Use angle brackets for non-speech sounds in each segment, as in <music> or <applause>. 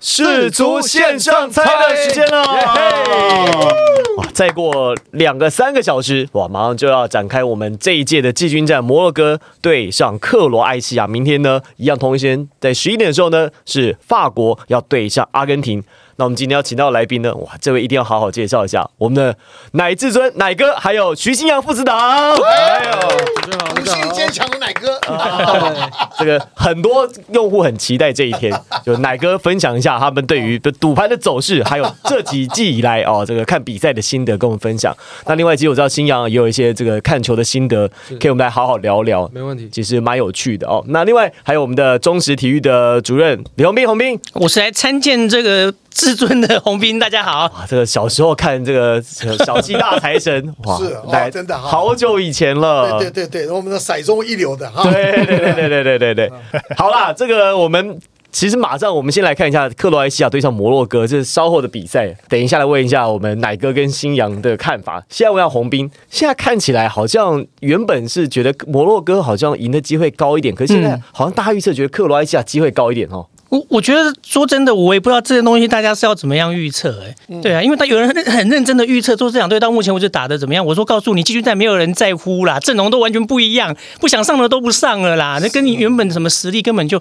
世足线上猜的时间了。哇，再过两个三个小时，哇，马上就要展开我们这一届的季军战，摩洛哥对上克罗埃西亚。明天呢，一样同一时间在十一点的时候呢，是法国要对上阿根廷。那我们今天要请到的来宾呢，哇，这位一定要好好介绍一下，我们的奶至尊奶哥，还有徐新阳父子档。还有无限坚强的奶哥，这个很多用户很期待这一天，就奶哥分享一下他们对于赌盘的走势，还有这几季以来哦，这个看比赛的心得跟我们分享。那另外，其实我知道新阳也有一些这个看球的心得，可以我们来好好聊聊，没问题。其实蛮有趣的哦。那另外还有我们的忠实体育的主任李宏斌，宏斌，我是来参见这个至尊的洪斌，大家好。哇，这个小时候看这个小鸡大财神，<laughs> 哇，是哦来真的哈好久以前了，对对对对，我们的骰中一流的哈。对对对对对对对对，好啦，这个我们。其实马上，我们先来看一下克罗埃西亚对上摩洛哥，这是稍后的比赛。等一下来问一下我们奶哥跟新阳的看法。现在问下洪斌，现在看起来好像原本是觉得摩洛哥好像赢的机会高一点，可是现在嗯好像大家预测觉得克罗埃西亚机会高一点哦。我我觉得说真的，我也不知道这些东西大家是要怎么样预测，哎，对啊，因为他有人很很认真的预测说这两队到目前为止打的怎么样。我说告诉你，季军赛没有人在乎啦，阵容都完全不一样，不想上的都不上了啦，那跟你原本什么实力根本就。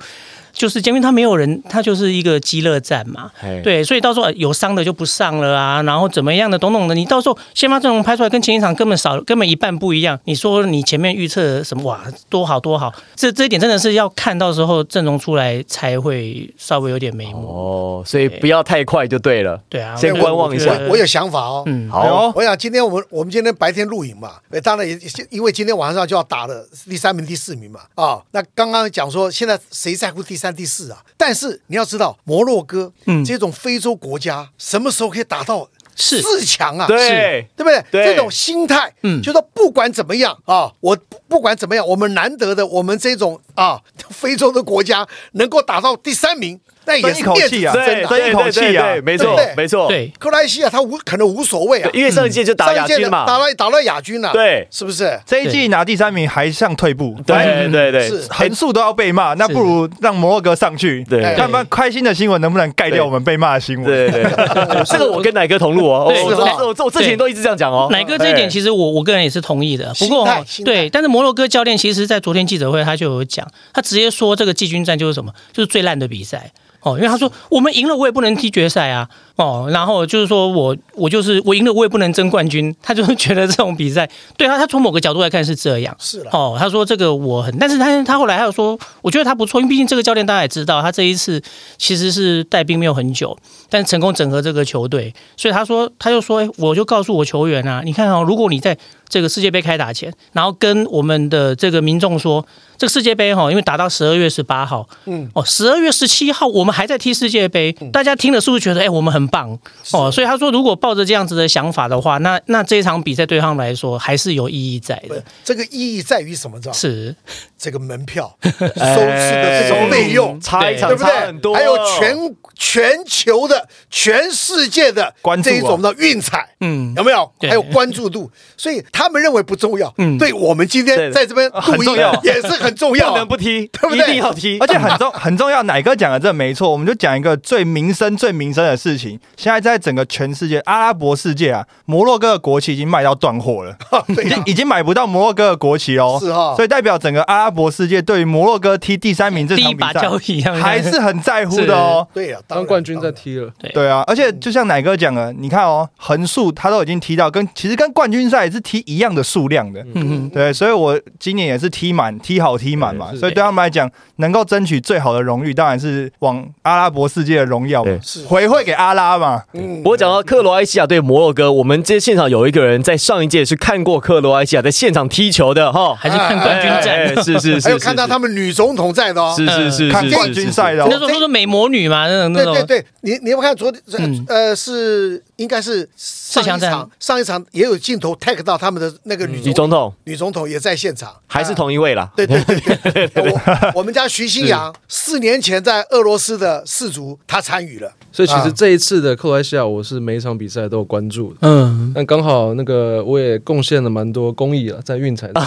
就是，因为他没有人，他就是一个激乐战嘛，对，所以到时候呃有伤的就不上了啊，然后怎么样的，懂懂的，你到时候先发阵容拍出来跟前一场根本少，根本一半不一样。你说你前面预测什么哇，多好多好，这这一点真的是要看到时候阵容出来才会稍微有点眉目。哦，所以不要太快就对了。对啊，先观望一下我有想法哦。嗯，好，我想今天我们我们今天白天录影嘛，呃当然也因为今天晚上就要打了第三名、第四名嘛，啊，那刚刚讲说现在谁在乎第三、第四啊？但是你要知道，摩洛哥嗯这种非洲国家什么时候可以打到是四强啊？对对不对？对这种心态，嗯就说不管怎么样啊，我不不管怎么样，我们难得的，我们这种啊非洲的国家能够打到第三名，那也争是一口气啊是真的。对对争一口气啊没错没错，对。克罗埃西亚他无可能无所谓啊，因为上一届就打亚军嘛，打了打了亚军了，对。是不是？这一季拿第三名还像退步，对对对，是。横竖都要被骂，那不如让摩洛哥上去，对。看看开心的新闻能不能盖掉我们被骂的新闻。对对。对，<laughs> 这个我跟奶哥同路哦，对。我我我我之前都一直这样讲哦。奶哥这一点，其实我我个人也是同意的。不过对，但是摩洛哥教练其实在昨天记者会他就有讲，他直接说这个季军战就是什么，就是最烂的比赛。哦，因为他说我们赢了，我也不能踢决赛啊。哦，然后就是说我我就是我赢了，我也不能争冠军。他就是觉得这种比赛，对他他从某个角度来看是这样。是了，哦，他说这个我很，但是他他后来还有说，我觉得他不错，因为毕竟这个教练大家也知道，他这一次其实是带兵没有很久，但成功整合这个球队，所以他说他就说，哎，我就告诉我球员啊，你看哦，如果你在这个世界杯开打前，然后跟我们的这个民众说，这个世界杯哈、因为打到十二月十八号，嗯，哦，十二月十七号我们还在踢世界杯，大家听了是不是觉得哎我们很棒哦？所以他说，如果抱着这样子的想法的话，那那这一场比赛对他们来说还是有意义在的。这个意义在于什么？知道？是，<laughs> 这个门票 <laughs> 收视的这种费用，差一场对不对差很？多，还有全全球的、全世界的关注啊这一种的运彩，嗯有没有？还有关注度，所以他们认为不重要，嗯对我们今天在这边录音很重要也是很重要啊，<laughs> 不能不踢，对不对一定要踢，而且很重很重要，奶哥讲的这没错，我们就讲一个最民生、最民生的事情。现在在整个全世界，阿拉伯世界啊，摩洛哥的国旗已经卖到断货了，<laughs> 已经已经买不到摩洛哥的国旗哦。是哈所以代表整个阿拉伯世界对于摩洛哥踢第三名这场比赛还是很在乎的哦。对呀，当冠军在。踢了，对。啊，而且就像奶哥讲的，你看哦，横竖他都已经踢到跟其实跟冠军赛是踢一样的数量的。嗯。嗯，对，所以我今年也是踢满，踢好踢满嘛，所以对他们来讲，能够争取最好的荣誉，当然是往阿拉伯世界的荣耀，是。回馈给阿拉嘛。嗯。我讲到克罗埃西亚对摩洛哥，我们这现场有一个人在上一届是看过克罗埃西亚在现场踢球的哈，还是看冠军战。哎是是是，还有看到他们女总统在的哦，是是是是看冠军赛的哦。那时候说是美魔女嘛，那种那种，对对对，你你有没有看昨天嗯呃是应该是上一场上一场也有镜头 tag 到他们的那个女女总统。女总统也在现场，还是啊同一位啦。对对对对，我 <laughs> 我们家徐新阳四年前在俄罗斯的世足，他参与了。所以其啊实这一次的克罗埃西亚，我是每一场比赛都有关注的。嗯，但刚好那个我也贡献了蛮多公益了，在运彩。<laughs>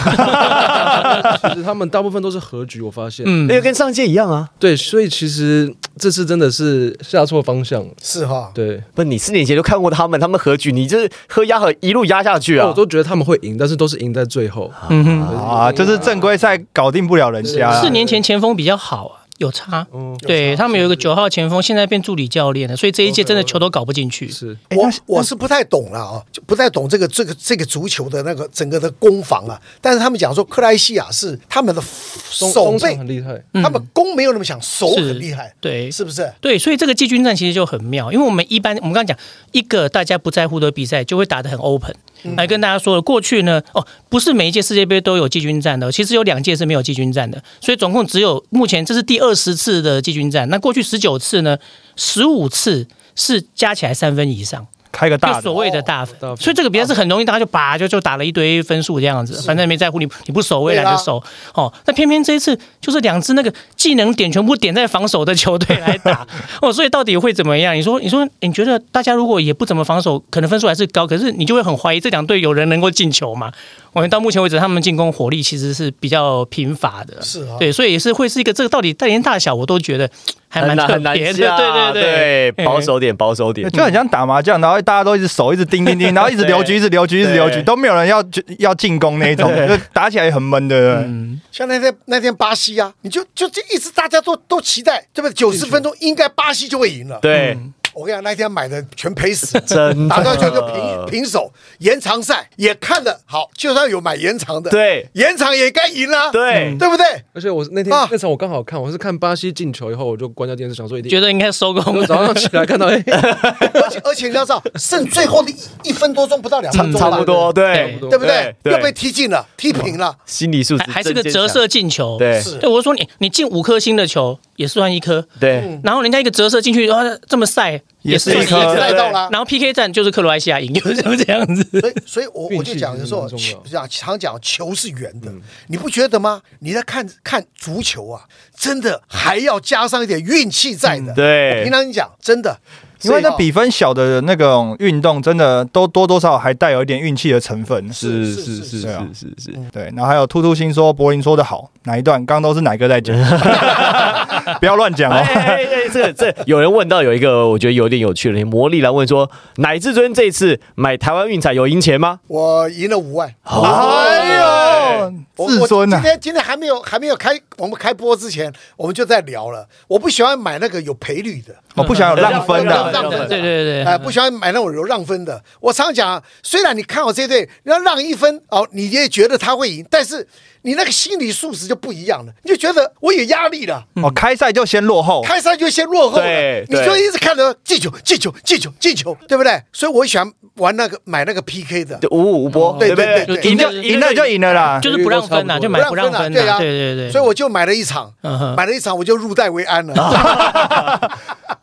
其实他们大部分都是和局，我发现。嗯那个跟上届一样啊。对，所以其实这次真的是下错方向了。是哈，对，不，你四年前就看过他们，他们和局，你就是喝压和一路压下去啊我。都觉得他们会赢，但是都是赢在最后。嗯哼，啊，就是正规赛搞定不了人家啊。四年前前锋比较好啊，有差。嗯，对他们有一个九号前锋，现在变助理教练了，所以这一届真的球都搞不进去。是我我是不太懂了啊，就不太懂这个这个这个足球的那个整个的攻防啊。但是他们讲说，克莱西亚是他们的手中中场背，很厉害。他们攻没有那么强，守很厉害，对是不是？对，所以这个季军战其实就很妙，因为我们一般我们刚刚讲一个大家不在乎的比赛，就会打得很 open。来跟大家说了，过去呢，哦，不是每一届世界杯都有季军战的，其实有两届是没有季军战的，所以总共只有目前这是第二十次的季军战。那过去十九次呢，十五次是加起来三分以上。开个大所谓的大分，所以这个比赛是很容易，大家就拔就就打了一堆分数这样子，反正没在乎你你不守，我也懒得守。哦，那偏偏这一次就是两支那个技能点全部点在防守的球队来打，<laughs> 哦，所以到底会怎么样？你说，你说，你觉得大家如果也不怎么防守，可能分数还是高，可是你就会很怀疑这两队有人能够进球吗？我们到目前为止，他们进攻火力其实是比较贫乏的，是啊对，所以也是会是一个这个到底带连大小，我都觉得还蛮特别的，对对对对，保守点，保守点。就很像打麻将，然后大家都一直手一直盯盯盯，然后一直留局，<laughs> 一直留局，一直留局，都没有人要要进攻那一种，就打起来也很闷的。嗯，像那天那天巴西啊，你就就就一直大家都都期待，对不对？九十分钟应该巴西就会赢了。对，我跟你讲，那天买的全赔死，<laughs> 真的。打到最后就平平手。延长赛也看了好，就算有买延长的，对。延长也该赢了，对。对不对？而且我那天啊。那场我刚好看，我是看巴西进球以后，我就关掉电视，想说一定觉得应该收工。早上起来看到，哎，<laughs> 而且而且你要知道，剩最后的一一分多钟，不到两分钟吧，差不多，对。对对不对？对又被踢进了，踢平了，心理素质还还是个折射进球，对。是对，我就说你你进五颗星的球也算一颗，对，然后人家一个折射进去，然后这么晒也是算一颗赛道了。然后 PK 战就是克罗埃西亚赢，就是这样子。所以，所以我我就讲，有时候讲常讲球是圆的，你不觉得吗？你在看看足球啊，真的还要加上一点运气在的。对我平常你讲真的，因为那比分小的那种运动，真的都多多少少还带有一点运气的成分。是是是是是是对，然后还有突突星说柏林说的好，哪一段？刚刚都是哪个在讲？<laughs> 不要乱讲哎哦。哎哎哎，这个这有人问到有一个我觉得有点有趣的，魔力来问说，乃至尊这一次买台湾运彩有赢钱吗？我赢了五万。哎呦，至尊啊！今天今天还没有还没有开我们开播之前，我们就在聊了。我不喜欢买那个有赔率的，我不喜欢有让分的。对对对哎、不喜欢买那种有让分的。我常讲，虽然你看好这队，要让一分哦，你也觉得他会赢，但是你那个心理素质就不一样了，你就觉得我有压力了，哦，开赛就先落后，开赛就先落后了对，你就一直看着进球、进球、进球、进球，对不对？所以我喜欢玩那个买那个 PK 的。就五五波，对对？对对赢了赢了就赢了啦。就是不让分呐，就买不让分呐，对呀对对对。所以我就买了一场，买了一场我就入袋为安了。<laughs>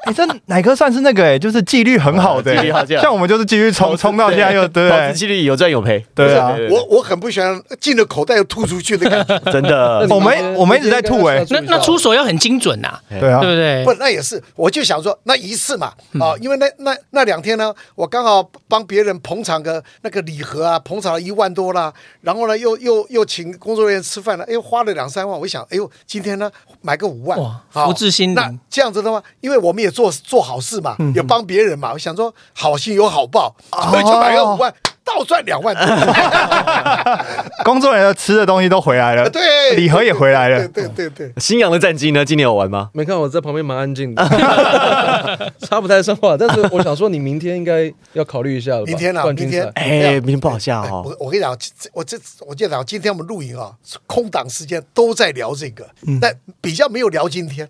你这哪科算是那个哎，就是纪律很好的像我们就是继续冲冲到现在又对不对？投资？纪律有赚有赔，对啊。我我很不喜欢进了口袋又吐出去的感觉。<laughs> 真的。我们我们一直在吐哎那那出手要很精准呐，对啊。对，不对？不，？那也是，我就想说，那一次嘛，嗯。啊，因为那那那两天呢，我刚好帮别人捧场个那个礼盒啊，捧场了一万多啦，然后呢，又又又请工作人员吃饭了，哎呦，花了两三万，我想，哎呦，今天呢买个五万，哇好福至心灵。那这样子的话，因为我们也做做好事嘛，嗯。也帮别人嘛，我想说好心有好报，所以就买个五万，倒赚两万多。<laughs> 工作人员吃的东西都回来了，对，礼盒也回来了对。对对对。新阳的战绩呢？今年有玩吗？没看我在旁边蛮安静的，<laughs> 插不太上话。但是我想说，你明天应该要考虑一下了吧？明天啊明天赛哎，明天不好下哦。我我跟你讲，这我这我就讲，今天我们录影啊，空档时间都在聊这个，但比较没有聊今天，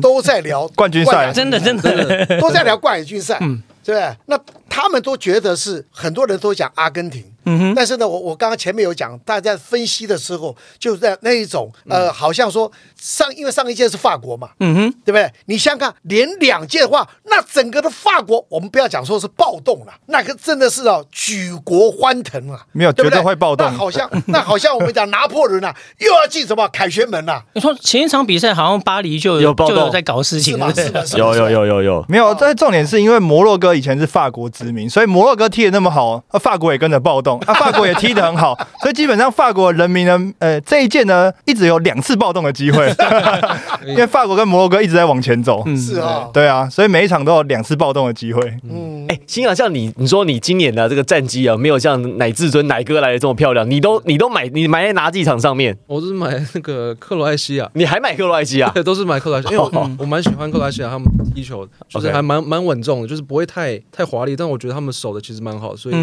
都在聊冠军赛真的真的，都在聊冠亚军赛，对不对？那他们都觉得是很多人都讲阿根廷，嗯哼，但是呢，我我刚刚前面有讲，大家分析的时候，就在那一种呃，好像说上，因为上一届是法国嘛，嗯哼，对不对？你想想看，连两届的话，那整个的法国，我们不要讲说是暴动了，那个真的是哦，举国欢腾啊，没有对不对？绝对会暴动。那好像那好像我们讲拿破仑啊，<laughs> 又要进什么凯旋门啊，你说前一场比赛好像巴黎就有暴动。就有在搞事情，是吗？不对？是吗？是吗有有。有有有，没有，但重点是因为摩洛哥以前是法国殖民，所以摩洛哥踢的那么好，啊，法国也跟着暴动，啊，法国也踢得很好，<laughs> 所以基本上法国人民呢，呃，这一届呢一直有两次暴动的机会，<laughs> 因为法国跟摩洛哥一直在往前走，嗯。是啊，对啊，所以每一场都有两次暴动的机会。嗯，哎，新阳，像你，你说你今年的这个战绩啊，没有像乃至尊乃哥来的这么漂亮，你都你都买你买在哪几场上面？我是买那个克罗埃西亚，你还买克罗埃西亚？<laughs> 对，都是买克罗埃西亚，因为我我蛮喜欢克罗埃西亚他们踢球，就是还蛮蛮稳重的，就是不会太太华丽，但我觉得他们守的其实蛮好，所以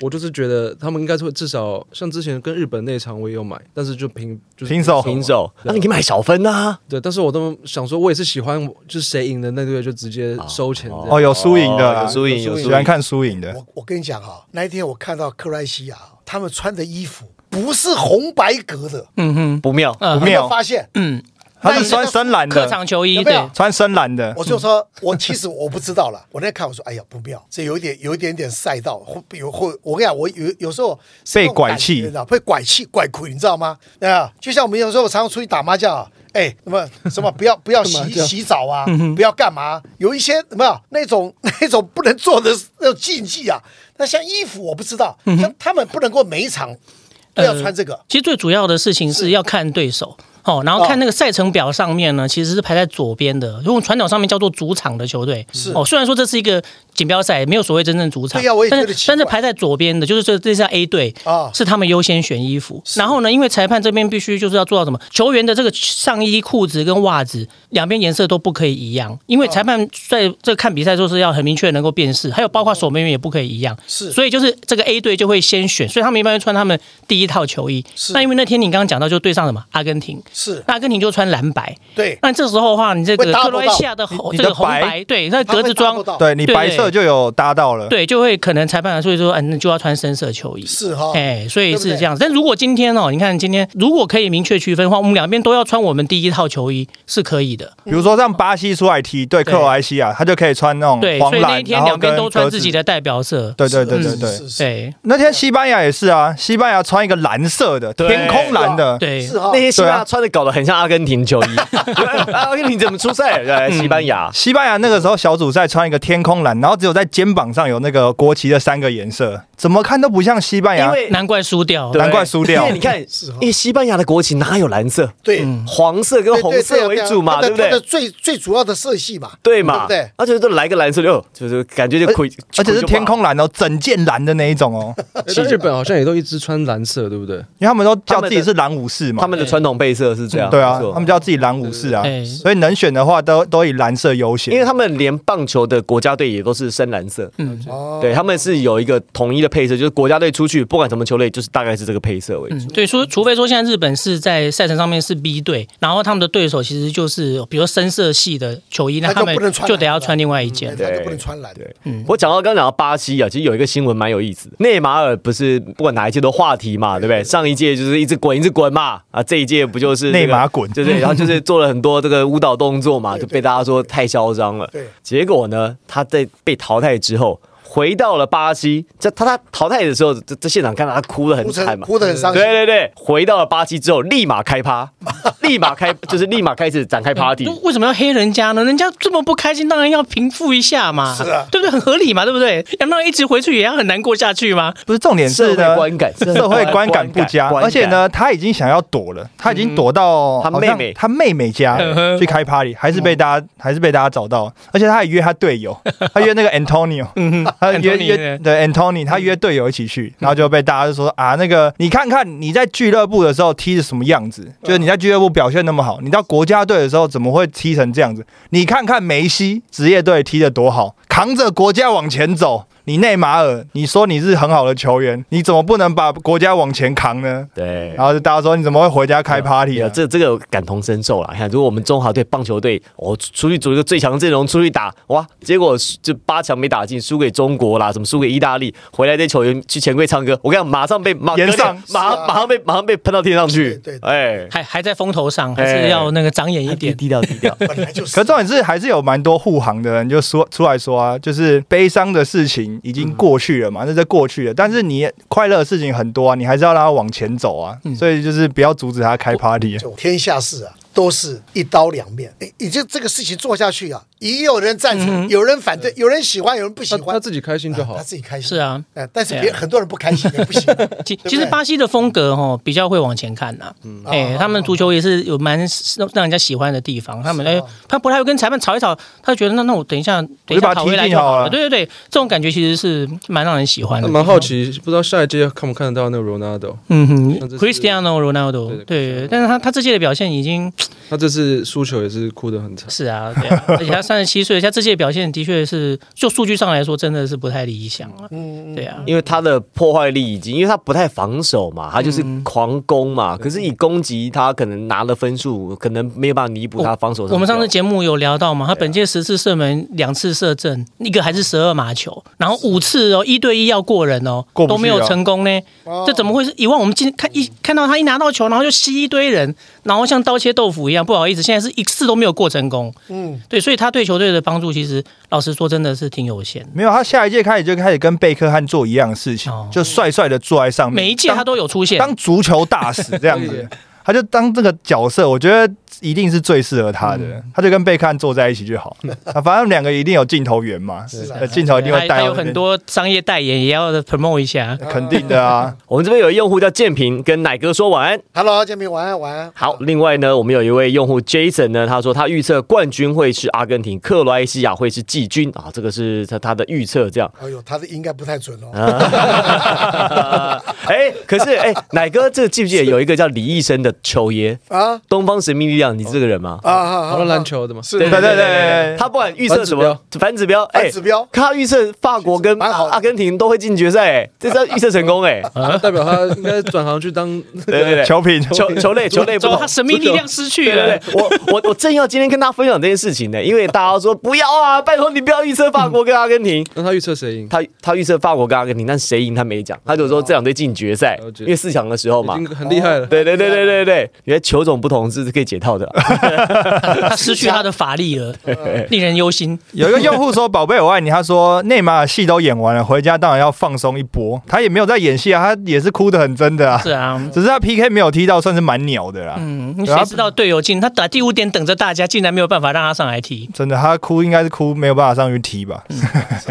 我就是觉得他们应该会至少像之前跟日本那场我也有买，但是就平就是平手平手，那你可以买小分呐。对，但是我都想说，我也是喜欢就是谁赢的那队就直接收钱。哦，有输赢的啊，有输赢有输喜欢看输赢的。我我跟你讲啊，那一天我看到克莱西亚他们穿的衣服不是红白格的，嗯哼，不妙。嗯有没有没有发现？嗯，他是穿深蓝的客的，场球衣对，穿深蓝的，我就说，我其实我不知道了。我那天看我说，哎呀不妙，这有一点有一点点赛道，会有会。我跟你讲，我有有时候被拐气你知道被拐气拐亏，你知道吗？啊，就像我们有时候常常出去打麻将啊。哎，什么什么不要不要 <laughs> 洗洗澡啊，不要干嘛？有一些有没有那种 <laughs> 那种不能做的那种禁忌啊？那像衣服我不知道，像他们不能够每一场都要穿这个。其实最主要的事情是要看对手。哦，然后看那个赛程表上面呢，其实是排在左边的，用传统上面叫做主场的球队。是哦，虽然说这是一个锦标赛，没有所谓真正主场，对呀我也觉得但是但是排在左边的，就是这这是 A 队啊是他们优先选衣服。然后呢，因为裁判这边必须就是要做到什么，球员的这个上衣、裤子跟袜子两边颜色都不可以一样，因为裁判在这看比赛就是要很明确能够辨识，还有包括守门员也不可以一样。是所以就是这个 A 队就会先选，所以他们一般会穿他们第一套球衣。是那因为那天你刚刚讲到，就对上什么阿根廷，是。那阿根廷就穿蓝白。对，那这时候的话，你这个克罗埃西亚的红这个红白白，对，那格子装对你白色就有搭到了。对，就会可能裁判所以说，嗯，那就要穿深色球衣。是哈，哎，所以是这样子。但如果今天哦，你看今天如果可以明确区分的话，我们两边都要穿我们第一套球衣是可以的。比如说让巴西出来踢对克罗埃西亚，他就可以穿那种对，黄蓝，所以那一天两边都穿自己的代表色。对对对对对。是是对。那天西班牙也是啊，西班牙穿一个蓝色的对。天空蓝的，对。是哈。那，些西班牙穿的搞得很像阿根廷球衣，<laughs> 阿根廷怎么出赛？对，<laughs> 西班牙。西班牙那个时候小组赛穿一个天空蓝，然后只有在肩膀上有那个国旗的三个颜色，怎么看都不像西班牙。因为难怪输掉。难怪输掉因为你看因为西班牙的国旗哪有蓝色？对，黄色跟红色为主嘛，对不对？最最主要的色系嘛，对嘛，对对？而且都来个蓝色就就是感觉就亏，而且是天空蓝哦，整件蓝的那一种哦，诶 <laughs> 但日本好像也都一直穿蓝色，对不对？因为他们都叫自己是蓝武士。嘛他。们的传统配色是这样，对啊，他们叫自己蓝武士啊对，所以能选的话都都以蓝色优先。因为他们连棒球的国家队也都是深蓝色，嗯，哦对，他们是有一个统一的配色，就是国家队出去不管什么球类，就是大概是这个配色为主。嗯，对，说除非说现在日本是在赛程上面是 B 队，然后他们的对手其实就是比如深色系的球衣，那他们就不能穿就得要穿另外一件。对，他就不能穿蓝。对，嗯我讲到刚刚讲到巴西啊，其实有一个新闻蛮有意思的。内马尔不是不管哪一届都话题嘛，对不对？上一届就是一直滚一直滚嘛，啊，这一届不就是这个内马滚就是，然后就是 <laughs> 做了很多这个舞蹈动作嘛，就被大家说太嚣张了。对，结果呢，他在被淘汰之后。回到了巴西，在他他淘汰的时候，在在现场看到他哭得很惨嘛，哭得很伤心对。对对，回到了巴西之后，立马开趴，<laughs> 立马开就是立马开始展开 party。为什么要黑人家呢？人家这么不开心，当然要平复一下嘛，是啊对不对？很合理嘛，对不对？要让人一直回去，也要很难过下去吗？不是重点社会是呢，观感，社会观感不佳，而且，呢，他已经想要躲了，他已经躲到他妹妹他妹妹家去开 party，还是被大家还是被大家找到，而且他还约他队友，<laughs> 他约那个 Antonio，他约约对 Anthony，他约队友一起去，然后就被大家就说啊，那个你看看你在俱乐部的时候踢的什么样子，就是你在俱乐部表现那么好，你到国家队的时候怎么会踢成这样子？你看看梅西职业队踢得多好，扛着国家往前走。你内马尔，你说你是很好的球员，你怎么不能把国家往前扛呢？对然后就大家说你怎么会回家开 party 有啊？这这个感同身受了。你看，如果我们中华队棒球队，我、出去组一个最强阵容出去打，哇，结果就八强没打进，输给中国啦，什么输给意大利，回来这球员去钱柜唱歌，我跟你讲，马上被马延上马上马上被马上被喷到天上去，对对对哎，还还在风头上，还是要那个长眼一点。低调低调。本来就是。可重点是还是有蛮多护航的人就说出来说啊，就是悲伤的事情已经过去了嘛，那在过去了，但是你快乐的事情很多啊，你还是要让他往前走啊，所以就是不要阻止他开 party 啊。就天下事啊，都是一刀两面。诶你就这个事情做下去啊，也有人赞成，有人反对，有人喜欢，有人不喜欢，他他自己开心就好啊他。自己开心是。啊，呃，但是对啊别很多人不开心也不行。<laughs> 其对其实巴西的风格哦比较会往前看呐，哎，哦他们足球也是有蛮让人家喜欢的地方。他们哎他不太会跟裁判吵一吵，他就觉得那那我等一下等一下讨回来就好了。对对对，这种感觉其实是蛮让人喜欢的。蛮好奇，不知道下一届看不看得到那个 Ronaldo？嗯，Cristiano Ronaldo，对对，但是他他这届的表现已经 <tsk> 他这次输球也是哭得很惨。是啊，对啊，<laughs> 而且他三十七岁，他这届表现的确是就数据上来说真的是不太理想啊。嗯，对啊，因为他的破坏力已经，因为他不太防守嘛，他就是嗯狂攻嘛。可是以攻击，他可能拿了分数，可能没有办法弥补他防守我们上次节目有聊到嘛，他本届十次射门两次射正，一个还是十二码球，然后五次哦一对一要过人哦过不去啊都没有成功呢，哦这怎么会是？以往我们今看一看到他一拿到球，然后就吸一堆人，然后像刀切豆腐一样，不好意思，现在是一次都没有过成功。嗯，对，所以他对球队的帮助，其实老实说真的是挺有限。没有，他下一届开始就开始跟贝克汉做一样的事情哦，就帅帅的坐在上面，每一届他都有出现，当足球大使这样子，<laughs> 他就当这个角色，我觉得一定是最适合他的，他就跟贝克汉坐在一起就好。<laughs> 啊，反正两个一定有镜头缘嘛，镜头一定会带还有很多商业代言也要 promote 一下。肯定的啊。<laughs> 我们这边有用户叫建平，跟奶哥说晚安。Hello，建平，晚安，晚安。好，另外呢，我们有一位用户 Jason 呢，他说他预测冠军会是阿根廷，克罗埃西亚会是季军啊，这个是他他的预测，这样。哎呦，他的应该不太准哦。<laughs> 哎，可是哎，奶哥，这个记不记得有一个叫李医生的球爷，啊？东方神秘力量，你是这个人吗？啊啊！讨论篮球的嘛，是对对对对他不管预测什么反指标，哎反指标。他预测法国跟阿根廷都会进决赛，哎，这是预测成功，哎，<laughs> 啊代表他应该转行去当对 <laughs> 对对，<laughs> 球评。球球类球类不同。走，他。神秘力量失去了。我我我正要今天跟大家分享这件事情呢，因为大家说不要啊，拜托你不要预测法国跟阿根廷。那他预测谁赢？他他预测法国跟阿根廷，但谁赢他没讲，他就说这两队进决赛因为四强的时候嘛。已。经很厉害了。对对对对对对，原来球种不同是可以解套的。<laughs> 他失去他的法力了，令人忧心。有一个用户说：“宝贝，我爱你。”他说：“内马尔戏都演完了，回家当然要放松一波。”他也没有在演戏啊，他也是哭的很真的啊。是啊，只是他 PK 没有踢到，算是蛮鸟的啦。嗯，谁知道队友进，他打第五点等着大家，竟然没有办法让他上来踢。真的，他哭应该是哭没有办法上去踢吧？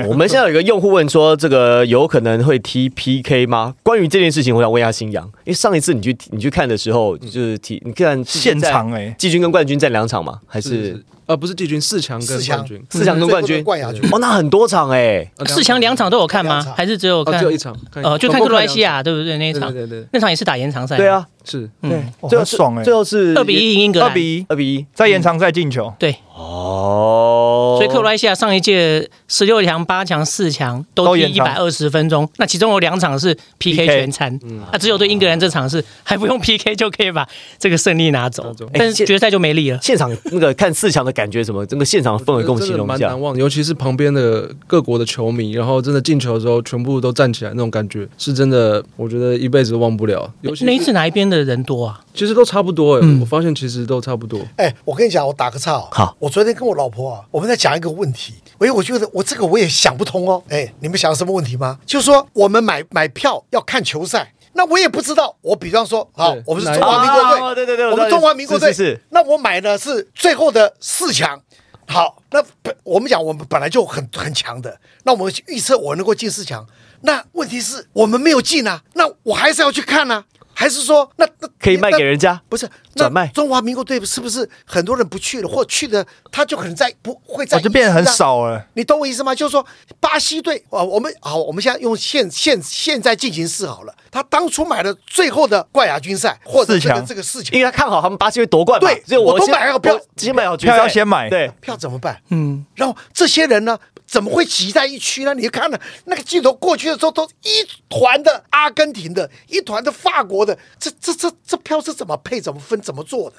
我们现在有一个用户问说，这个有可能会踢 PK 吗？关于这件事情，我想问一下新阳，因为上一次你去你去看的时候，就是踢，你看现场哎、季军跟冠军战两场吗？还是是呃不是季军四强跟四强冠军，四强跟冠军？冠亚军。哦，那很多场哎。呃四强两场都有看吗还是只有哦看只有一场，就看克罗埃西亚对不对？那一场场对对对对，那场也是打延长赛。对，啊，是对最后很爽哎最后是二比一赢英格兰。二比一，二比一在延长赛进球。对，哦。所以克罗埃西亚上一届十六强、八强、四强都踢一百二十分钟，那其中有两场是 PK 全餐，那只有对英格兰这场是还不用 <laughs> PK 就可以把这个胜利拿走但是决赛就没力了。现场那个看四强的感觉什么？整个现场氛围跟我们形容一下蛮难。忘，尤其是旁边的各国的球迷，然后真的进球的时候，全部都站起来那种感觉，是真的，我觉得一辈子都忘不了。尤其那一次哪一边的人多啊？其实都差不多哎、嗯我发现其实都差不多。哎，我跟你讲，我打个岔哦。好，我昨天跟我老婆啊，我们在讲一个问题。哎，我觉得我这个我也想不通哦。哎，你们想什么问题吗？就是说我们买买票要看球赛，那我也不知道。我比方说，好，我们是中华民国队，啊对对对我我们中华民国队是是是那我买的是最后的四强。好，那本我们讲我们本来就很很强的，那我们预测我能够进四强。那问题是我们没有进啊，那我还是要去看啊，还是说那那可以卖给人家不是那转卖中华民国队是不是很多人不去了，或去的他就可能在不会在、哦，就变得很。少了。你懂我意思吗？就是说，巴西队啊，我们好，我们现在用现现现在进行式好了。他当初买的最后的冠亚军赛或者这个四强这个事情因为他看好他们巴西会夺冠嘛，对所以我都先买好票我先买好票要先买对，票怎么办？嗯，然后这些人呢，怎么会挤在一区呢？你看了那个镜头过去的时候，都一团的阿根廷的，一团的法国的，这这这这票是怎么配、怎么分、怎么做的？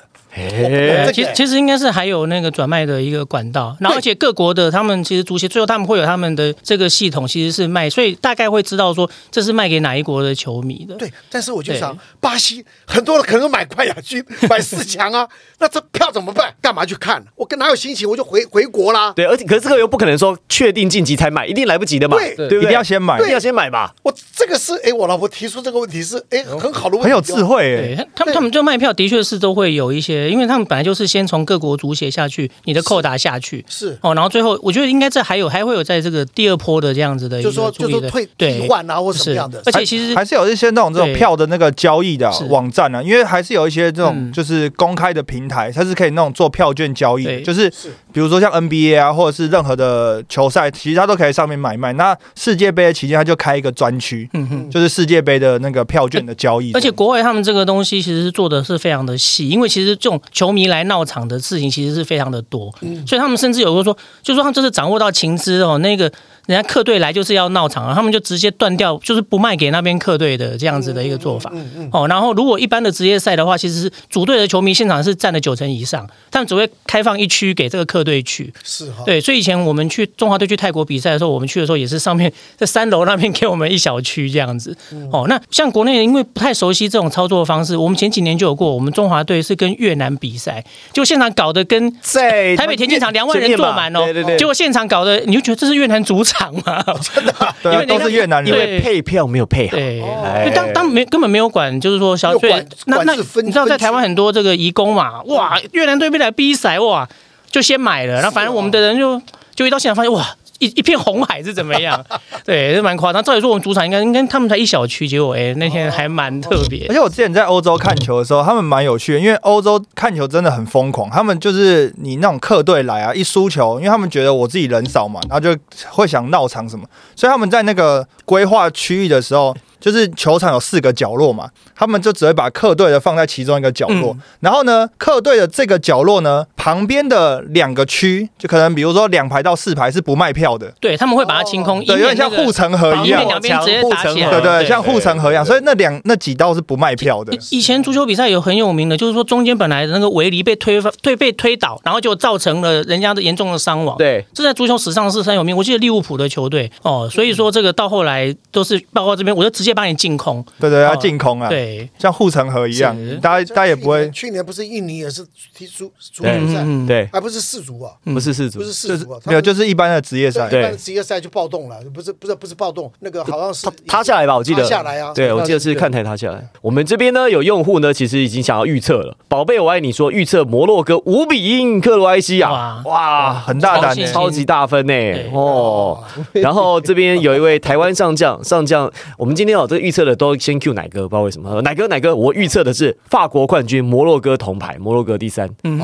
其实其实应该是还有那个转卖的一个管道，然后而且各国的他们其实足协最后他们会有他们的这个系统，其实是卖，所以大概会知道说这是卖给哪一国的球迷的。对，但是我就想对，巴西很多人可能买冠亚军、买四强啊，<laughs> 那这票怎么办？干嘛去看？我跟哪有心情，我就回回国啦。对，而且可是这个又不可能说确定晋级才买，一定来不及的嘛，对对不对？一定要先买。一定要先买嘛。我这个是哎，我老婆提出这个问题是哎很好的问题、很有智。慧哎，他们他们就卖票的确是都会有一些，因为他们本来就是先从各国足协下去，你的扣打下去。是。哦，然后最后我觉得应该这还有还会有在这个第二波的这样子的一个就说就说退对换啊或什么样的。而且其实还是有一些那种这种票的那个交易的啊网站啊，因为还是有一些这种嗯。就是公开的平台，它是可以那种做票券交易就是是比如说像 NBA 啊，或者是任何的球赛，其实它都可以上面买卖。那世界杯的期间，它就开一个专区，嗯哼。就是世界杯的那个票券的交易。而且国外他们这个东西其实是做的是非常的细，因为其实这种球迷来闹场的事情其实是非常的多，所以他们甚至有个说，就说他们这是掌握到情资哦，那个人家客队来就是要闹场啊，他们就直接断掉，就是不卖给那边客队的这样子的一个做法。哦，然后如果一般的职业赛的话，其实是主队的球迷现场是占了九成以上，他们只会开放一区给这个客队去。是哈，对，所以以前我们去中华队去泰国比赛的时候，我们去的时候也是上面在三楼那边给我们一小区这样子。哦，那像国内因为不太熟悉这种操作方式，我们前几年就有过，我们中华队是跟越南比赛，就现场搞得跟在台北田径场两万人坐满哦，对对对，结果现场搞得你就觉得这是越南主场嘛？真的，<laughs> 因为那个都是越南人因。为配票没有配好，对，当当没根本没有管，就是说小所以没有管那那管制分你知道在台湾很多这个移工嘛，哇，越南队被来逼塞哇，就先买了，然后反正我们的人就就一到现场发现哇。一一片红海是怎么样？对，是蛮夸张。照理说，我们主场应该应该他们才一小区，结果哎、那天还蛮特别而。且我之前在欧洲看球的时候，他们蛮有趣的，因为欧洲看球真的很疯狂。他们就是你那种客队来啊，一输球，因为他们觉得我自己人少嘛，然后就会想闹场什么，所以他们在那个规划区域的时候，就是球场有四个角落嘛，他们就只会把客队的放在其中一个角落，嗯然后呢，客队的这个角落呢，旁边的两个区，就可能比如说两排到四排是不卖票的，对他们会把它清空，对，有点像护城河一样。两边直接打起来。对对，像护城河一样，所以那两那几道是不卖票的。以前足球比赛有很有名的，就是说中间本来的那个围篱被推翻推被推倒，然后就造成了人家的严重的伤亡。对，这在足球史上是很有名。我记得利物浦的球队哦，所以说这个到后来都是包括这边，我就直接把你净空。对对，要哦净空啊，对，像护城河一样是，大家大家也不会。去年不是印尼也是踢足足对球赛，嗯，对，还不是世足啊，不是世足不，是世就是没有，就是一般的职业赛。一般的职业赛就暴动了，不是不是不是暴动，那个好像是塌塌下来吧？我记得。塌下来啊对，我记得是看台塌下来。我们这边呢有用户呢，其实已经想要预测了。宝贝，我爱你说预测摩洛哥五比一克罗埃西亚，哇。哇，很大胆欸超级大分呢对。哦。然后这边有一位台湾上将，上将，我们今天哦这个预测的都先 Q 奶哥，不知道为什么，奶哥奶哥，我预测的是法国冠军，摩洛哥铜牌，摩洛哥第三。嗯。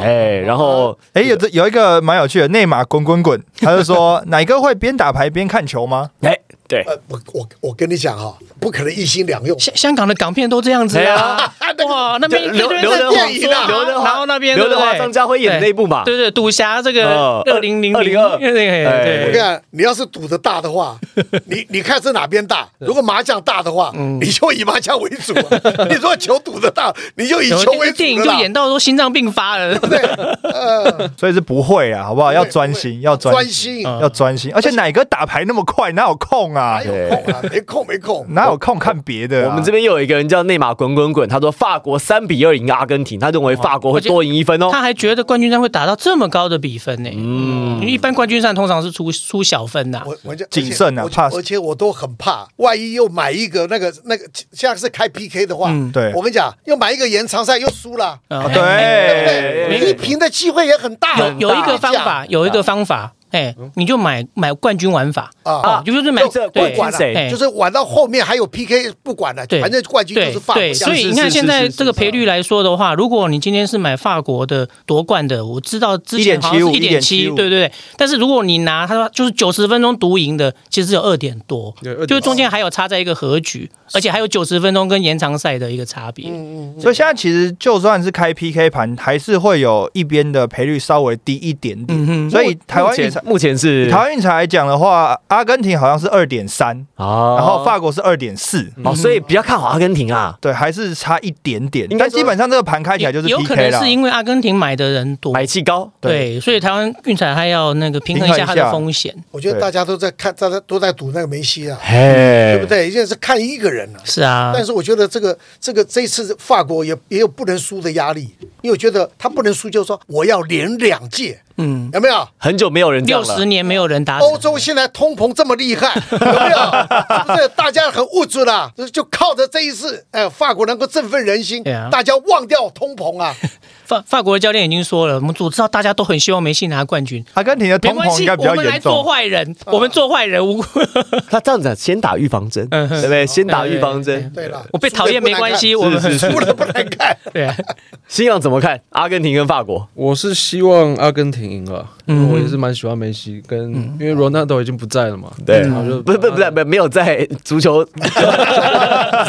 哎，然后哎，有这有一个蛮有趣的，内马滚滚滚，他就说奶哥会边打牌边看球吗？哎，对，呃，我我我跟你讲哈，不可能一心两用。香香港的港片都这样子对啊啊。哇，那边刘刘德华电影啊刘德华然后那边刘德华、对不对张家辉演的那一部嘛，对对，赌侠这个哦二零零二零202对我跟你讲，你要是赌的大的话，<laughs> 你你看是哪边大？如果麻将大的话，你就以麻将为主啊；<laughs> 你如果球赌的大，你就以球为主电影就演到说心脏病发了，对，呃，所以是不会啊，好不好？要专心，要专专心，要专心。而且奶哥打牌那么快，哪有空啊哪？有空啊？没空没空。哪有空看别的啊？我们这边又有一个人叫内马滚滚滚，他说法国三比二赢阿根廷，他认为法国会多赢一分哦。他还觉得冠军战会打到这么高的比分呢。嗯，因为一般冠军战通常是出出小分呐。我我就谨慎啊而且怕而且我都很怕，万一又买一个那个那个，像是开 PK 的话，嗯对我跟你讲，又买一个延长赛又输了，啊对对不对？一平的机会也很大。有有一个方法，有一个方法，哎，你就买买冠军玩法啊啊，就是买这对不管谁哎就是玩到后面还有 PK，不管了，对反正冠军就是法国。对，所以你看现在这个赔率来说的话，如果你今天是买法国的夺冠的，我知道之前好像是一点七，对对对。但是如果你拿他说就是九十分钟独赢的，其实有二点多，对就中间还有差在一个和局，而且还有九十分钟跟延长赛的一个差别。所以现在其实就算是开 PK 盘，还是会有一边的赔率稍微低一点点。嗯哼，所以台湾目前一场目前是台湾运彩来讲的话，阿根廷好像是二点三，啊然后法国是二点四，哦，所以比较看好阿根廷啊。对，还是差一点点。但基本上这个盘开起来就是有可能是。因为阿根廷买的人多，买气高，对，所以台湾运彩还要那个平衡一下它的风险。我觉得大家都在看，大家都在赌那个梅西啊，嘿，对不？对？现在是看一个人啊。是啊，但是我觉得这个这个这一次法国也也有不能输的压力，因为我觉得他不能输，就是说我要连两届，嗯，有没有？很久没有人六十。年没有人打欧洲现在通膨这么厉害，<laughs> 有没有？是不是大家很物质啦？就就靠着这一次，哎，法国能够振奋人心啊，大家忘掉通膨啊。<laughs> 法法国的教练已经说了，我们组知道大家都很希望梅西拿冠军，阿根廷的没关系，通膨应该比较我们来做。坏人，我们做坏人，无 <laughs> 他这样子先打预防针，嗯对不对？先打预防针。对了，我被讨厌没关系，我们输了不难看。对啊，新阳怎么看阿根廷跟法国？我是希望阿根廷赢了，嗯。因为我也是蛮喜欢梅西，跟因为罗纳多已经不在了嘛，对。然后就不是不是不是不没有在足球，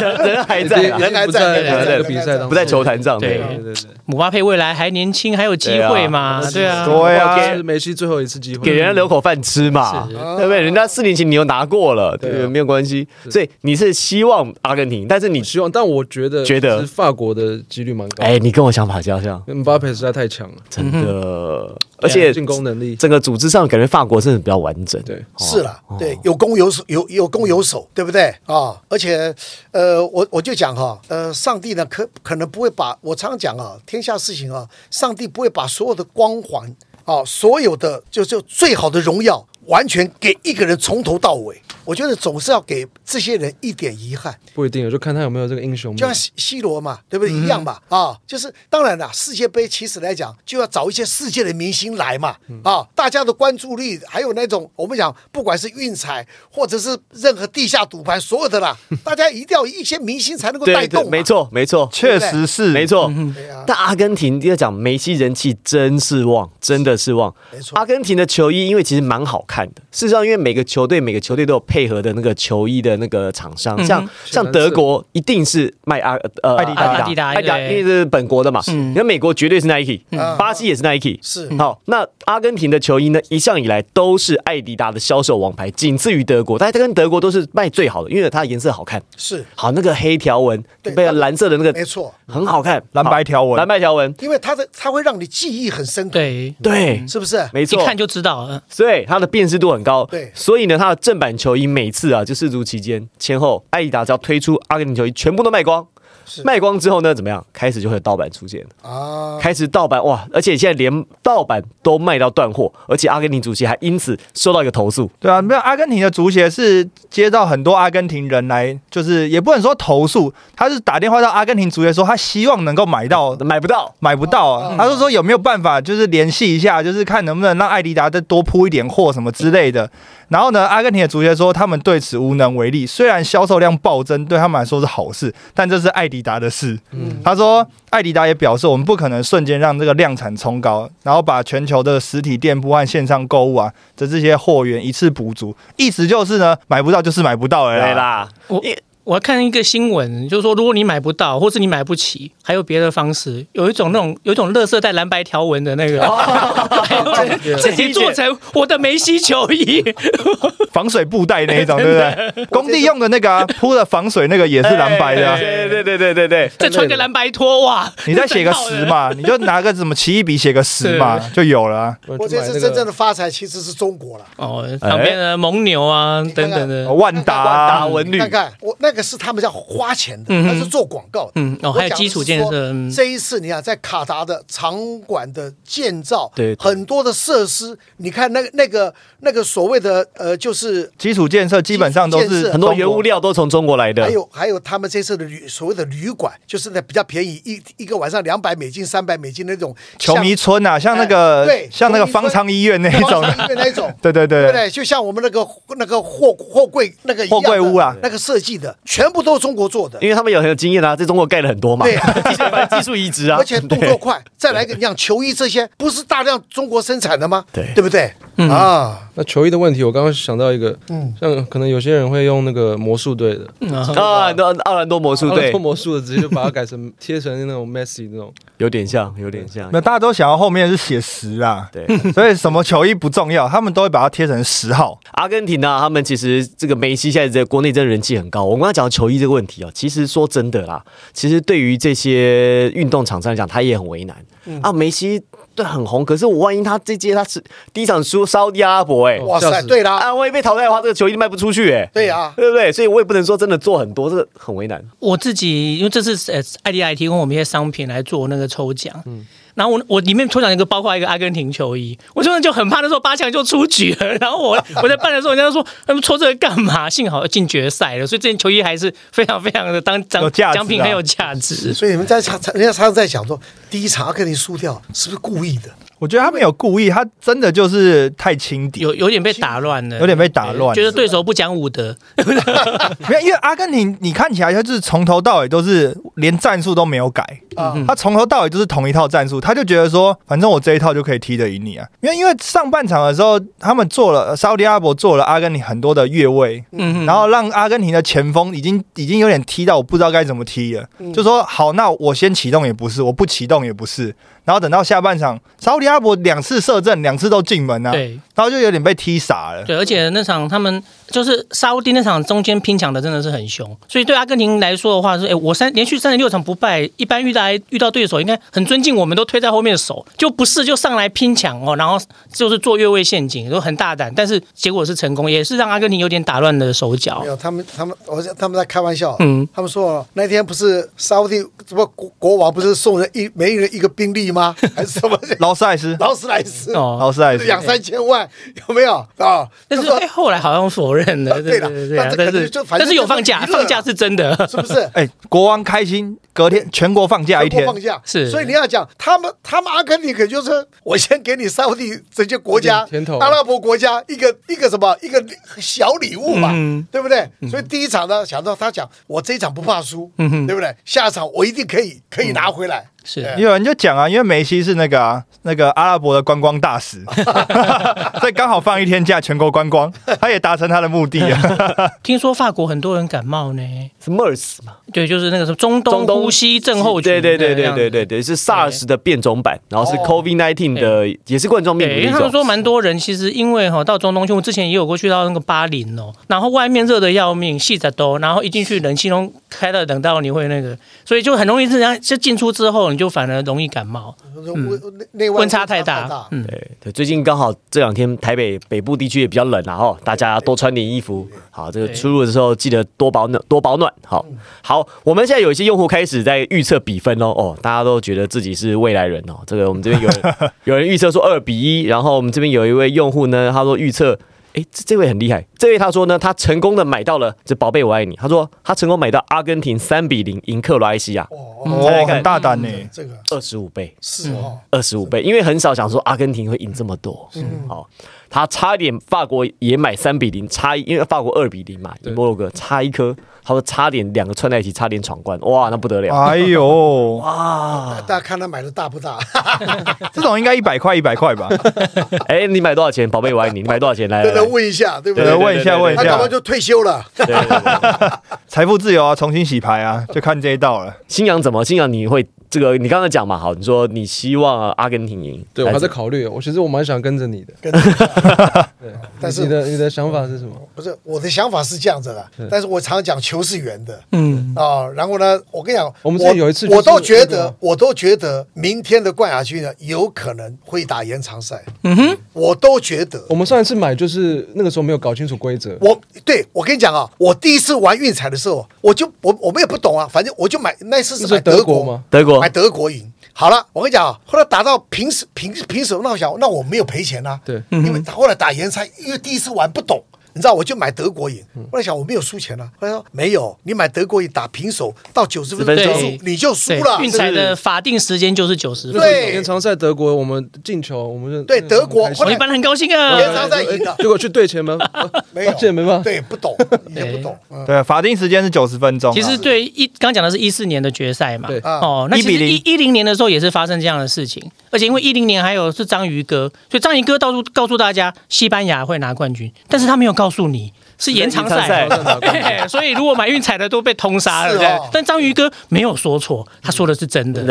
人人还在啊，人还在还在比赛当中，不在球坛上。对对。对对，姆巴佩未来还年轻，还有机会嘛？对啊，对啊，是梅西最后一次机会，给人家留口饭吃嘛，对不对？人家四年前你又拿过了，对没有关系。所以你是希望阿根廷，但是你希望，但我觉得觉得？法国的几率蛮高，哎，你跟我想法交像，姆巴佩实在太强了，真的，而且进攻能力，整个组织上感觉法国真的比较完整。对，是了，对，有攻有守，有有攻有守，对不对啊？而且，呃，我我就讲哈，呃，上帝呢，可可能不会把我常常讲啊，天下事情啊，上帝不会把所有的光环啊，所有的就就最好的荣耀，完全给一个人从头到尾。我觉得总是要给这些人一点遗憾，不一定，就看他有没有这个英雄命就像 C C 罗嘛，对不对？一样嘛，啊，就是当然了，世界杯其实来讲，就要找一些世界的明星来嘛，啊，大家的关注力，还有那种我们讲，不管是运彩或者是任何地下赌盘，所有的啦，<laughs> 大家一定要一些明星才能够带对对，动，没。错没错，确实是没。错。对啊，但阿根廷要讲梅西人气真是旺，真的是旺。没错阿根廷的球衣因为其实蛮好看的，事实上因为每个球队每个球队都有配合的那个球衣的那个厂商，嗯像像德国一定是卖阿呃艾迪达。艾艾迪达艾迪达，因为这是本国的嘛。嗯。你看美国绝对是 Nike，嗯。巴西也是 Nike。是。好，那阿根廷的球衣呢，一向以来都是艾迪达的销售王牌，仅次于德国。但是它跟德国都是卖最好的，因为它的颜色好看。是，好，那个黑条纹对被蓝色的那个没错，很好看，蓝白条纹。蓝白条纹，因为它的它会让你记忆很深刻，对，对，是不是？没错，一看就知道。嗯。所以它的辨识度很高。对所以呢，它的正版球衣每次啊，就世足期间前后，艾迪达只要推出阿根廷球衣，全部都卖光。是卖光之后呢，怎么样？开始就会有盗版出现，啊，开始盗版哇！而且现在连盗版都卖到断货，而且阿根廷足协还因此收到一个投诉。对啊，没有阿根廷的足协是接到很多阿根廷人来，就是也不能说投诉，他是打电话到阿根廷足协说他希望能够买到。买不到，买不到啊，他就说有没有办法，就是联系一下，就是看能不能让艾迪达再多铺一点货什么之类的。然后呢，阿根廷的足协说他们对此无能为力，虽然销售量暴增对他们来说是好事，但这是艾迪达的事。他说，艾迪达也表示，我们不可能瞬间让这个量产冲高，然后把全球的实体店铺和线上购物啊的这些货源一次补足。意思就是呢，买不到就是买不到了对啦。啦，我因我看一个新闻，就是说，如果你买不到，或是你买不起，还有别的方式，有一种那种有一种乐色带蓝白条纹的那个，<laughs> 自己做成我的梅西球衣，防水布袋那一种，对不对？<laughs> 工地用的那个啊，<laughs> 铺的防水那个也是蓝白的啊。对对对对对对，再穿个蓝白拖，哇！你再写个十嘛，你就拿个什么奇异笔写个十嘛，就有了啊。我这次真正的发财其实是中国了。哦，旁边的蒙牛啊等等的，万达万达啊，文旅。看看我那个是他们要花钱的，嗯哼。那是做广告的。嗯还有基础建设这一次你看，在卡达的场馆的建造，对很多的设施，你看那个那个那个所谓的呃，就是基础建设基本上都是很多原物料都从中国来的。还。有还有他们这次的旅所谓的旅馆，就是那比较便宜，一一个晚上两百美金、三百美金那种球迷村啊，像那个哎对像那个方舱医院那一种。方舱医院那一种。对 <laughs> 对对。对对？就像我们那个那个货货柜那个货柜屋啊。那个设计的，全部都是中国做的。因为他们有很有经验啊，在中国盖了很多嘛，对 <laughs> 技术反正技术移植啊，<laughs> 而且动作快，再来一个，你像球衣这些，不是大量中国生产的吗？对对不对？嗯。啊，那球衣的问题，我刚刚想到一个，嗯，像可能有些人会用那个魔术队的，嗯啊，奥奥兰多魔术队。做魔术的直接就把它改成贴成那种 Messi 那种，有点像，有点像。那。大家都想要后面是写十啊，对，<laughs> 所以什么球衣不重要，他们都会把它贴成十号。阿根廷呢，他们其实这个梅西现在在国内真的人气很高。我刚刚讲球衣这个问题啊，其实说真的啦，其实对于这些运动厂商来讲，他也很为难、啊。梅西对很红，可是我万一他这届他是第一场输沙烏地阿拉伯、哎、哇塞，对啦，啊，万一被淘汰的话，这个球衣卖不出去、哎，对啊，对不对？所以我也不能说真的做很多，这个很为难。我自己因为这次呃艾迪亚也提供我们一些商品来做那个抽奖，然后我我里面抽奖一个包括一个阿根廷球衣，我真的就很怕那时候八强就出局了，然后我我在办的时候，人家就说 <laughs> 他们抽这个干嘛？幸好进决赛了，所以这件球衣还是非常非常的当奖奖品很有价值。所以你们在常常人家常常在想说，第一场阿根廷输掉是不是故意的？我觉得他没有故意，他真的就是太轻敌，有有点被打乱了，有点被打乱。觉得对手不讲武德，<laughs> 没有，因为阿根廷你看起来他就是从头到尾都是连战术都没有改，啊，他从头到尾都是同一套战术，他就觉得说，反正我这一套就可以踢得赢你啊。因为因为上半场的时候，他们做了沙烏地阿拉伯做了阿根廷很多的越位，嗯然后让阿根廷的前锋已经已经有点踢到我不知道该怎么踢了，嗯。就说好，那我先启动也不是，我不启动也不是，然后等到下半场，沙烏地阿伯两次射正，两次都进门啊，对然后就有点被踢傻了。对，而且那场他们就是沙乌地那场中间拼抢的真的是很凶，所以对阿根廷来说的话是，哎，我三连续三十六场不败，一般遇到遇到对手应该很尊敬我们，都推在后面守，就不是就上来拼抢哦，然后就是做越位陷阱，都很大胆，但是结果是成功，也是让阿根廷有点打乱了手脚没。有，他们他们我他们在开玩笑，嗯他们说那天不是沙乌地什么国国王不是送人一每人一个兵力吗？<laughs> 还是什么劳斯莱斯，劳斯莱斯？哦，劳斯莱斯，两三千万有没有啊？但是哎，后来好像否认了，对对啦对对那这可能对但是就反正但是有放假，放假是真的，是不是？<laughs> 哎、国王开心，隔天全国放假一天，放假是所以你要讲他们，他们阿根廷可就是我先给你沙烏地这些国家阿拉伯国家一个一个什么一个小礼物嘛，嗯对不对？所以第一场呢，想到他讲我这一场不怕输，嗯对不对？下一场我一定可以可以拿回来。是。对有人就讲啊，因为梅西是那个啊，那个阿拉伯的观光大使，<laughs> 所以刚好放一天假，全国观光，他也达成他的目的啊。<laughs> 听说法国很多人感冒呢，是 MERS 嘛？对，就是那个什么中东中东呼吸症候群，对对对对对对对，是 SARS 的变种版，然后是哦。COVID 19的，也是冠状病毒对，的一种。因为他们说蛮多人其实因为哈到中东去，我之前也有过去到那个巴林哦，然后外面热的要命，细着都，然后一进去冷气都开到等到你会那个，所以就很容易这样，就进出之后你就反而容易感冒，温内温差太大，嗯，对对，最近刚好这两天台北北部地区也比较冷啊，哈，大家多穿点衣服。好，这个出入的时候记得多保暖，多保暖。好，好，我们现在有一些用户开始在预测比分哦，哦，大家都觉得自己是未来人哦。这个我们这边有人 <laughs> 有人预测说二比一，然后我们这边有一位用户呢，他说预测。诶，这这位很厉害。这位他说呢，他成功的买到了这宝贝我爱你。他说他成功买到阿根廷三比零赢克罗埃西亚，哦，哦，很大胆呢、这个。二十五倍。是哦，二十五倍，因为很少想说阿根廷会赢这么多。嗯，好，他差一点法国也买三比零，差一因为法国二比零嘛，摩洛哥差一颗，他说差点两个串在一起，差点闯关，哇，那不得了！哎呦，<laughs> 哇，大家看他买的大不大？<laughs> 这种应该一百块一百块吧？<laughs> 哎，你买多少钱？宝贝，我爱你，你买多少钱？来来对对，问一下，对不对对？问一下问一下他搞不好，就退休了。对对对对财富自由啊，重新洗牌啊，就看这一道了。新阳怎么？新阳你会这个？你刚才讲嘛，好，你说你希望阿根廷赢，对我还在考虑，我其实我蛮想跟着你的，跟对，但是你的你的想法是什么？不是我的想法是这样子的，但是我常讲球是圆的。嗯，啊、然后呢，我跟你讲，我们之前有一次就是我都觉得，我都觉得明天的冠亚军呢，有可能会打延长赛。嗯哼，我都觉得，我们上一次买就是那个时候没有搞清楚规则，我对我跟你讲啊，我第一次玩运彩的时候，我就我我们也不懂啊，反正我就买那次是是买德国吗？德国买德国赢。好了，我跟你讲啊，后来打到平手平平手，那我想那我没有赔钱啊，对，因为后来打延赛，因为第一次玩不懂，你知道我就买德国赢。后来想我没有输钱了，后来说没有，你买德国赢打平手到九十分钟10分结钟束你就输了。运彩的法定时间就是九十分。对延长赛德国我们进球，我们就对德国我一般很高兴啊。延长赛赢了结果去对前门，<laughs> 没有没办法。对，不懂，<laughs> 也不懂。嗯对，法定时间是九十分钟啊。其实对一刚讲的是一四年的决赛嘛，对啊哦，那其实1比一一零年的时候也是发生这样的事情，而且因为一零年还有是章鱼哥，所以章鱼哥到处告诉大家西班牙会拿冠军，但是他没有告诉你是延长赛。延长赛，<laughs> 所以如果买运彩的都被通杀了，对但章鱼哥没有说错，他说的是真的，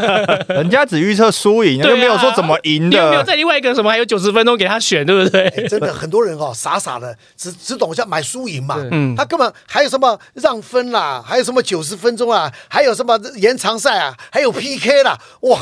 <laughs> 人家只预测输赢，又没有说怎么赢你有没有。在另外一个什么还有九十分钟给他选，对不对？哎真的很多人哦，傻傻的只只懂像买输赢嘛，嗯。他根本还有什么让分啦，还有什么九十分钟啊，还有什么延长赛啊，还有 PK 啦，哇，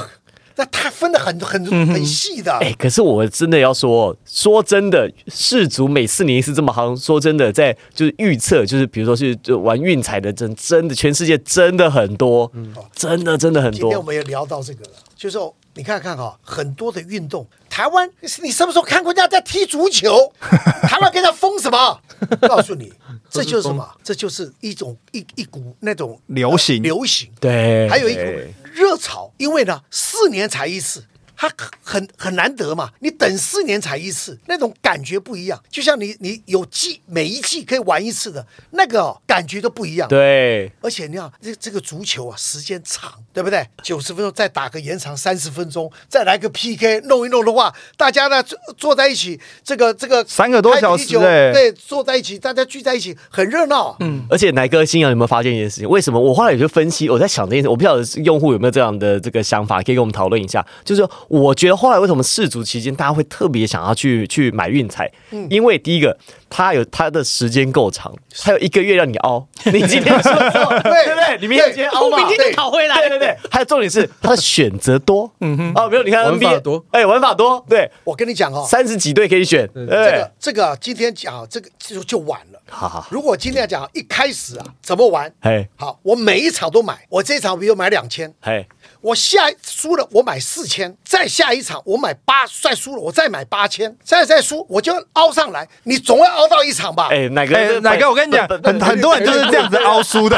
那他分的很很很细的。哎、可是我真的要说，说真的，世足每四年一次这么行，说真的，在就是预测，就是比如说是就玩运彩的，真真的全世界真的很多，嗯真的真的很多。今天我们也聊到这个了，就是你看看哈、很多的运动，台湾你什么时候看过人家在踢足球？<laughs> 台湾跟人家疯什么？<laughs> 告诉你，这就是什么？这就是一种一一股那种流行流行，对，还有一股对热潮，因为呢，四年才一次。它很很难得嘛，你等四年才一次，那种感觉不一样。就像你你有季每一季可以玩一次的那个、哦、感觉都不一样。对，而且你看这这个足球啊，时间长，对不对？九十分钟再打个延长三十分钟，再来个 PK，弄一弄的话，大家呢坐坐在一起，这个这个三个多小时对，坐在一起，大家聚在一起，很热闹。嗯，而且奶哥新阳有没有发现一件事情？为什么我后来有就分析，我在想这件事，我不晓得用户有没有这样的这个想法，可以跟我们讨论一下。就是我觉得后来为什么世足期间大家会特别想要去去买运彩？因为第一个，它有它的时间够长，它有一个月让你熬，<laughs> 你今天说的时候对不对？你明天今天熬嘛，明天就讨回来。对对对，还有重点是它的选择多，嗯哼，哦，比如你看玩法 NBA 多。哎，玩法多，对，我跟你讲哦，三十几队可以选，对，这个这个啊今天讲这个就就晚了。好好，如果今天讲一开始啊，怎么玩？哎，好，我每一场都买，我这一场比如买两千，嘿，我下输了我买四千，再下一场我买八，再输了我再买八千，再再输我就凹上来，你总要凹到一场吧？哎，哪个哎，哪个？我跟你讲，很很多人就是这样子凹输的。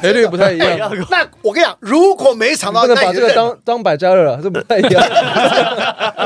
赔率不太一样，那我跟你讲，如果每一场都不能把这个当当百家乐了，这不太一样。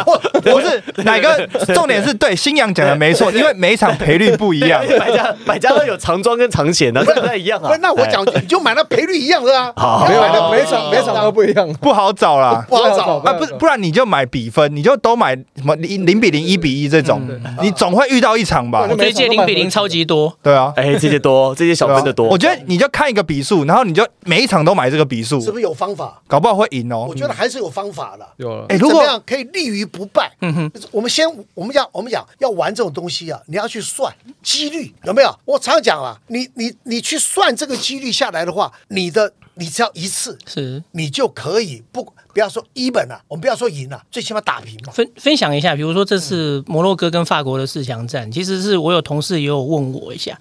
我不是哪个，重点是对新阳讲的没错，因为每一场赔率不一样。百家百家乐有长庄跟长险的，这不太一样啊不是，。那我讲你就买那赔率一样的啊，好没有，每场每场都不一样。不好找啦。不好找啊，不不然你就买比分，你就都买什么零零比零、一比一这种，你总会遇到一场吧对？我这一届零比零超级多，对啊，哎，这些多，这些小分的多。我觉得你就看一个比数，然后你就每一场都买这个比数是，不是有方法？搞不好会赢哦我。觉得还是有方法的。有了，哎，如果可以立于不败？嗯哼，我们先我们讲我们讲要玩这种东西啊，你要去算几率有没有？我常讲啊，你你你去算这个几率下来的话，你的你只要一次，是你就可以不不要说一本了，我们不要说赢了，最起码打平嘛。分分享一下，比如说这次摩洛哥跟法国的四强战，其实是我有同事也有问我一下，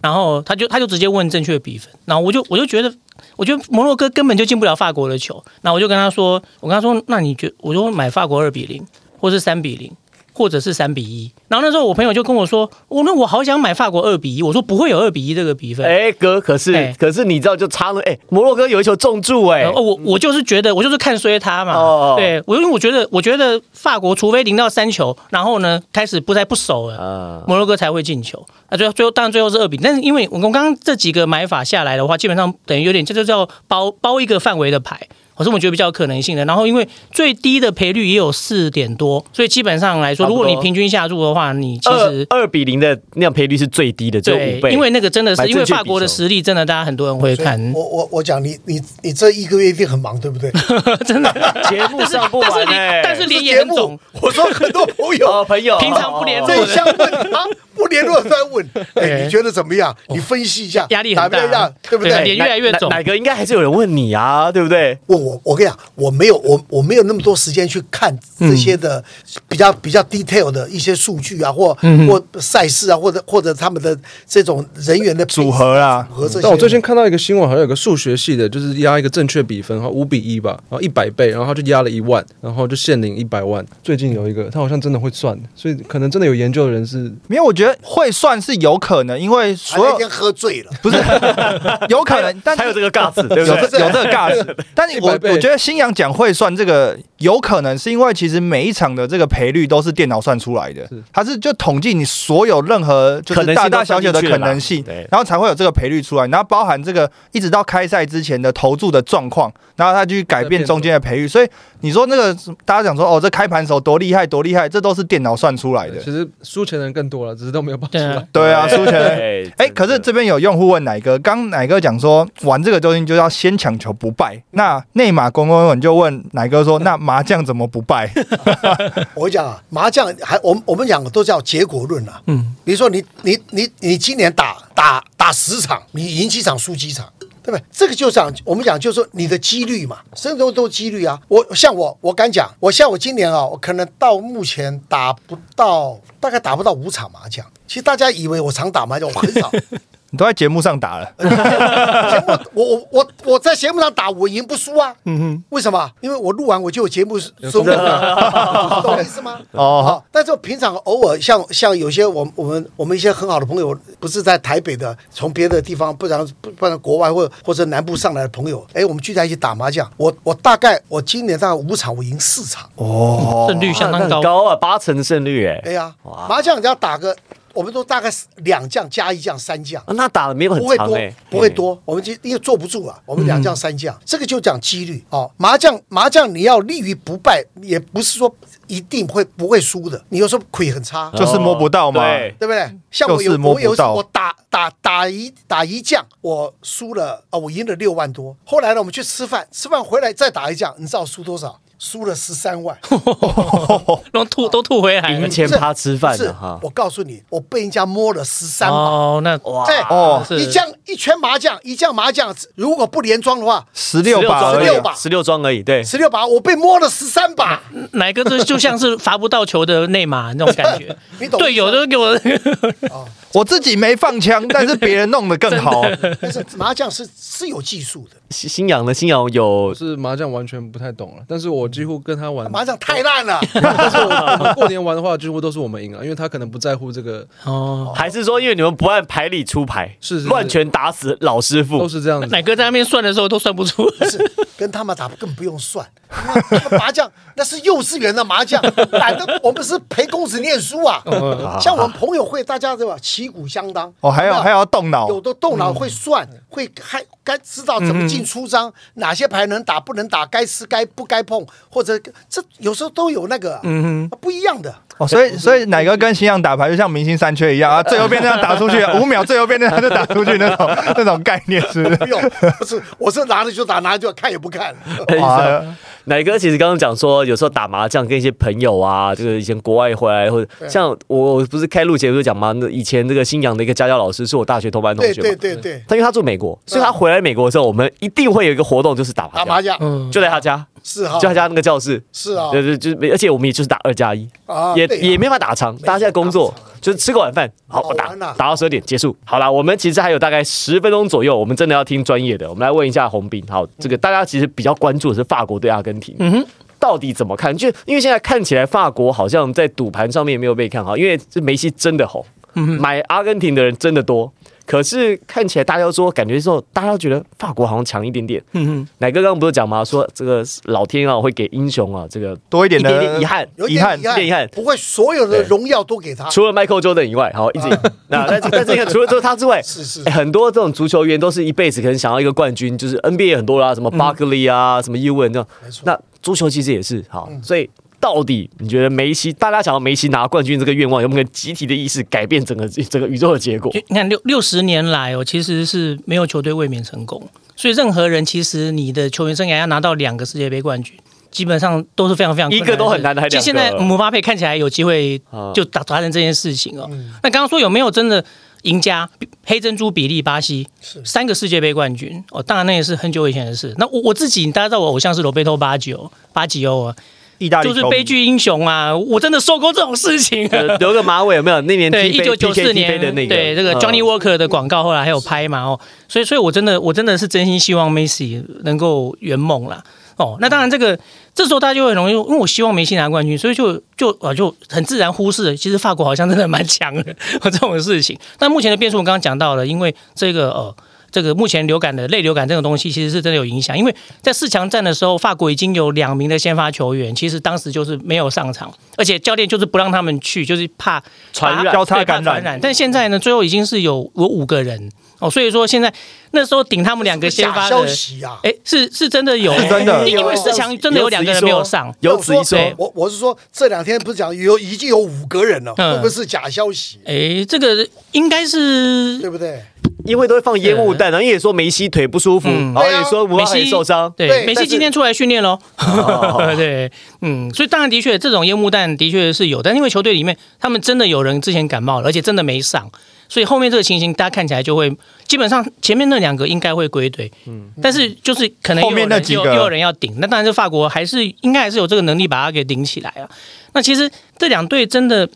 然后他就他就直接问正确比分，然后我就我就觉得，我觉得摩洛哥根本就进不了法国的球，那我就跟他说，我跟他说，那你觉我就买法国二比零，或是三比零。或者是三比一，然后那时候我朋友就跟我说：“我、那我好想买法国二比一。”我说：“不会有二比一这个比分。哎哥，可是哎可是你知道就差了，哎，摩洛哥有一球中柱，哎哦，，我我就是觉得，我就是看衰他嘛。哦对我，因为我觉得，我觉得法国除非零到三球，然后呢开始不再不守了，啊，摩洛哥才会进球。那最后最后当然最后是二比，但是因为我们刚刚这几个买法下来的话，基本上等于有点这就叫包包一个范围的牌。我是我觉得比较有可能性的，然后因为最低的赔率也有四点多，所以基本上来说，如果你平均下注的话，你其二实二比零的那样赔率是最低的，只有对五倍。，因为那个真的是因为法国的实力，真的大家很多人会看，我我我讲你你你这一个月一定很忙，对不对？<laughs> 真的 <laughs> 节目上不但是你完哎，但是脸这节目也很肿，，我说很多朋友哦朋友平常不联络这一项问啊，<laughs> 不联络多人都在问，哎，对你觉得怎么样？你分析一下，压力很大对不对对？脸越来越肿哪哪个应该还是有人问你啊，对不对？问我，我跟你讲，我没有我我没有那么多时间去看这些的比较比较 detail 的一些数据啊，或或赛事啊，或者或者他们的这种人员的组合啊组合这些。但我最近看到一个新闻，好像有个数学系的，就是压一个正确比分，然后五比一吧，然后一百倍，然后他就压了一万，然后就限领一百万。最近有一个，他好像真的会算，所以可能真的有研究的人是没有，我觉得会算是有可能，因为所有喝醉了，不是 <laughs> 有可能，但还有这个尬字，对不有？这有这个尬字，<laughs> 但是我我觉得新阳讲会算这个有可能是因为其实每一场的这个赔率都是电脑算出来的。是，它是就统计你所有任何就是大大小小的可能性对，然后才会有这个赔率出来，然后包含这个一直到开赛之前的投注的状况，然后他去改变中间的赔率，所以你说那个大家讲说哦这开盘手多厉害多厉害，这都是电脑算出来的。其。实输钱的人更多了，只是都没有报出对啊来。对啊，输钱。对哎，可是这边有用户问奶哥，刚奶哥讲说玩这个东西就要先抢球不败。那内马公公你就问奶哥说，那麻将怎么不败？<laughs> 我讲啊，麻将还我们我们讲的都叫结果论啊。嗯，比如说你你你你今年打打打十场，你赢几场输几场。对不对？这个就讲我们讲，就是说你的几率嘛，甚至都都几率啊。我像我，我敢讲，我像我今年啊，我可能到目前打不到，大概打不到五场麻将。其实大家以为我常打麻将，我很少。<laughs> 你都在节目上打了，<laughs> 节目我我我我在节目上打，我赢不输啊。嗯哼，为什么？因为我录完我就有节目收入了，<laughs> 懂我意思吗？<laughs> 哦好，但是我平常偶尔像像有些我我们我们一些很好的朋友，不是在台北的，从别的地方，不然不不然国外或或者南部上来的朋友，哎，我们聚在一起打麻将。我我大概我今年大概五场，我赢四场。哦，胜率相当高。高啊，八成的胜率哎。哎呀，麻将只要打个，我们都大概是两将加一将三将。啊那打的没有很不会多长哎，，不会多。我们就因为坐不住啊，我们两将三将，这个就讲几率哦。麻将麻将你要立于不败，也不是说一定会不会输的。你有时候亏很差，就是摸不到嘛。对，不对？像我有就是我有一次我打打打一打一将，我输了啊，我赢了六万多。后来呢，我们去吃饭，吃饭回来再打一将，你知道我输多少？输了十三万。<laughs> 都吐都吐回来了赢。钱趴吃饭哈。我告诉你，我被人家摸了十三把。哦，那哇对哦是一将一圈麻将，一将麻将，如果不连庄的话，十六把十六把十六庄而已，对。十六把，我被摸了十三把。哪个这就像是罚不到球的内马那种感觉 <laughs> 你，懂队友都给我我自己没放枪，但是别人弄得更好。<laughs> <laughs> 但是麻将是是有技术的，新新阳呢？新阳有是麻将完全不太懂了，但是我几乎跟他玩麻将太烂了。<laughs> 但是我我们过年玩的话，几乎都是我们赢了，因为他可能不在乎这个，哦，还是说因为你们不按牌理出牌，是是是乱拳打死老师傅都？是这样子。奶哥在那边算的时候都算不出。是跟他们打更不用算，那个麻将那是幼稚园的麻将，懒得我们是陪公子念书啊。像我们朋友会，大家对吧？旗鼓相当。哦，还要还要动脑，有的动脑会算，会还该知道怎么进出张，哪些牌能打不能打，该吃该不该碰，或者这有时候都有那个，嗯不一样的。哦，所以所以奶哥跟新阳打牌就像明星三缺一样 <laughs> 啊，最右边那样打出去，<laughs> 五秒最右边那样就打出去那种那种概念，是不是？不用，不是，我是拿着就打，拿着就看也不看。<laughs> 哇，奶哥其实刚刚讲说，有时候打麻将跟一些朋友啊，这个以前国外回来，或者像我不是开录节目就讲嘛，那以前这个新阳的一个家教老师是我大学同班同学嘛。对，对对，他因为他住美国，所以他回来美国的时候，我们一定会有一个活动，就是打麻将，打麻将。嗯，就在他家，是哈。就，他家那个教室，是啊，对对，就是而且我们也就是打二加一，也也没法打长，大家现在工作就是吃个晚饭，好我打打到十二点结束。好啦，我们其实还有大概十分钟左右，我们真的要听专业的，我们来问一下洪斌。好，这个大家其实比较关注的是法国对阿根廷，嗯哼，到底怎么看？就因为现在看起来法国好像在赌盘上面没有被看好，因为这梅西真的红，买阿根廷的人真的多。可是看起来大家都说，感觉说大家都觉得法国好像强一点点。嗯哼，奶哥刚刚不是讲吗？说这个老天啊会给英雄啊这个多一点的遗憾，遗憾点一点遗憾不会所有的荣耀都给他。除了 Michael Jordan 以外，好一直赢。<laughs> 那但是但是你看，除了除了他之外，<laughs> 是是哎很多这种足球员都是一辈子可能想要一个冠军，就是 NBA 很多啦，什么 Barkley 啊，什么 u 文这样。没错那足球其实也是好，所以。到底你觉得梅西，大家想要梅西拿冠军这个愿望，有没有集体的意识改变整个 <laughs> 整个宇宙的结果？你看六六十年来哦，其实是没有球队卫冕成功，所以任何人其实你的球员生涯要拿到两个世界杯冠军，基本上都是非常非常一个都很难的还其实现在姆巴佩看起来有机会啊就达达成这件事情哦。嗯那刚刚说有没有真的赢家？黑珍珠比利巴西三个世界杯冠军哦，当然那也是很久以前的事。那我我自己大家知道我偶像是罗贝托巴九巴吉欧啊，意大利就是悲剧英雄啊，我真的受过这种事情、<laughs> 留个马尾有没有？那年 <laughs> 对，一九九四年的那个，对这个嗯 Johnny Walker 的广告，后来还有拍嘛哦，所以所以我真的我真的是真心希望梅西能够圆梦啦。哦，那当然，这个这时候大家就会很容易，因为我希望梅西拿冠军，所以就就啊就很自然忽视了，其实法国好像真的蛮强的 <laughs> 这种事情。但目前的变数我刚刚讲到了，因为这个呃这个目前流感的类流感这种东西，其实是真的有影响。因为在四强战的时候，法国已经有两名的先发球员，其实当时就是没有上场，而且教练就是不让他们去，就是怕传染交叉感染传染。但现在呢，最后已经是有有五个人哦，所以说现在那时候顶他们两个先发消的。息啊！哎，是是真的有，是真的因为四强真的有两个人没有上，有此一说对。我我是说这两天不是讲有已经有五个人了，嗯会不会是假消息？哎，这个应该是对不对？因为都会放烟雾弹，然后也说梅西腿不舒服，嗯。然后也说姆巴佩受伤，对，梅西今天出来训练喽。哦。<laughs> 对，嗯，所以当然的确，这种烟雾弹的确是有，但因为球队里面他们真的有人之前感冒了，而且真的没上，所以后面这个情形大家看起来就会，基本上前面那两个应该会归队，嗯，但是就是可能后面那几个。又又有人要顶，那当然，这法国还是应该还是有这个能力把它给顶起来啊。那其实这两队真的。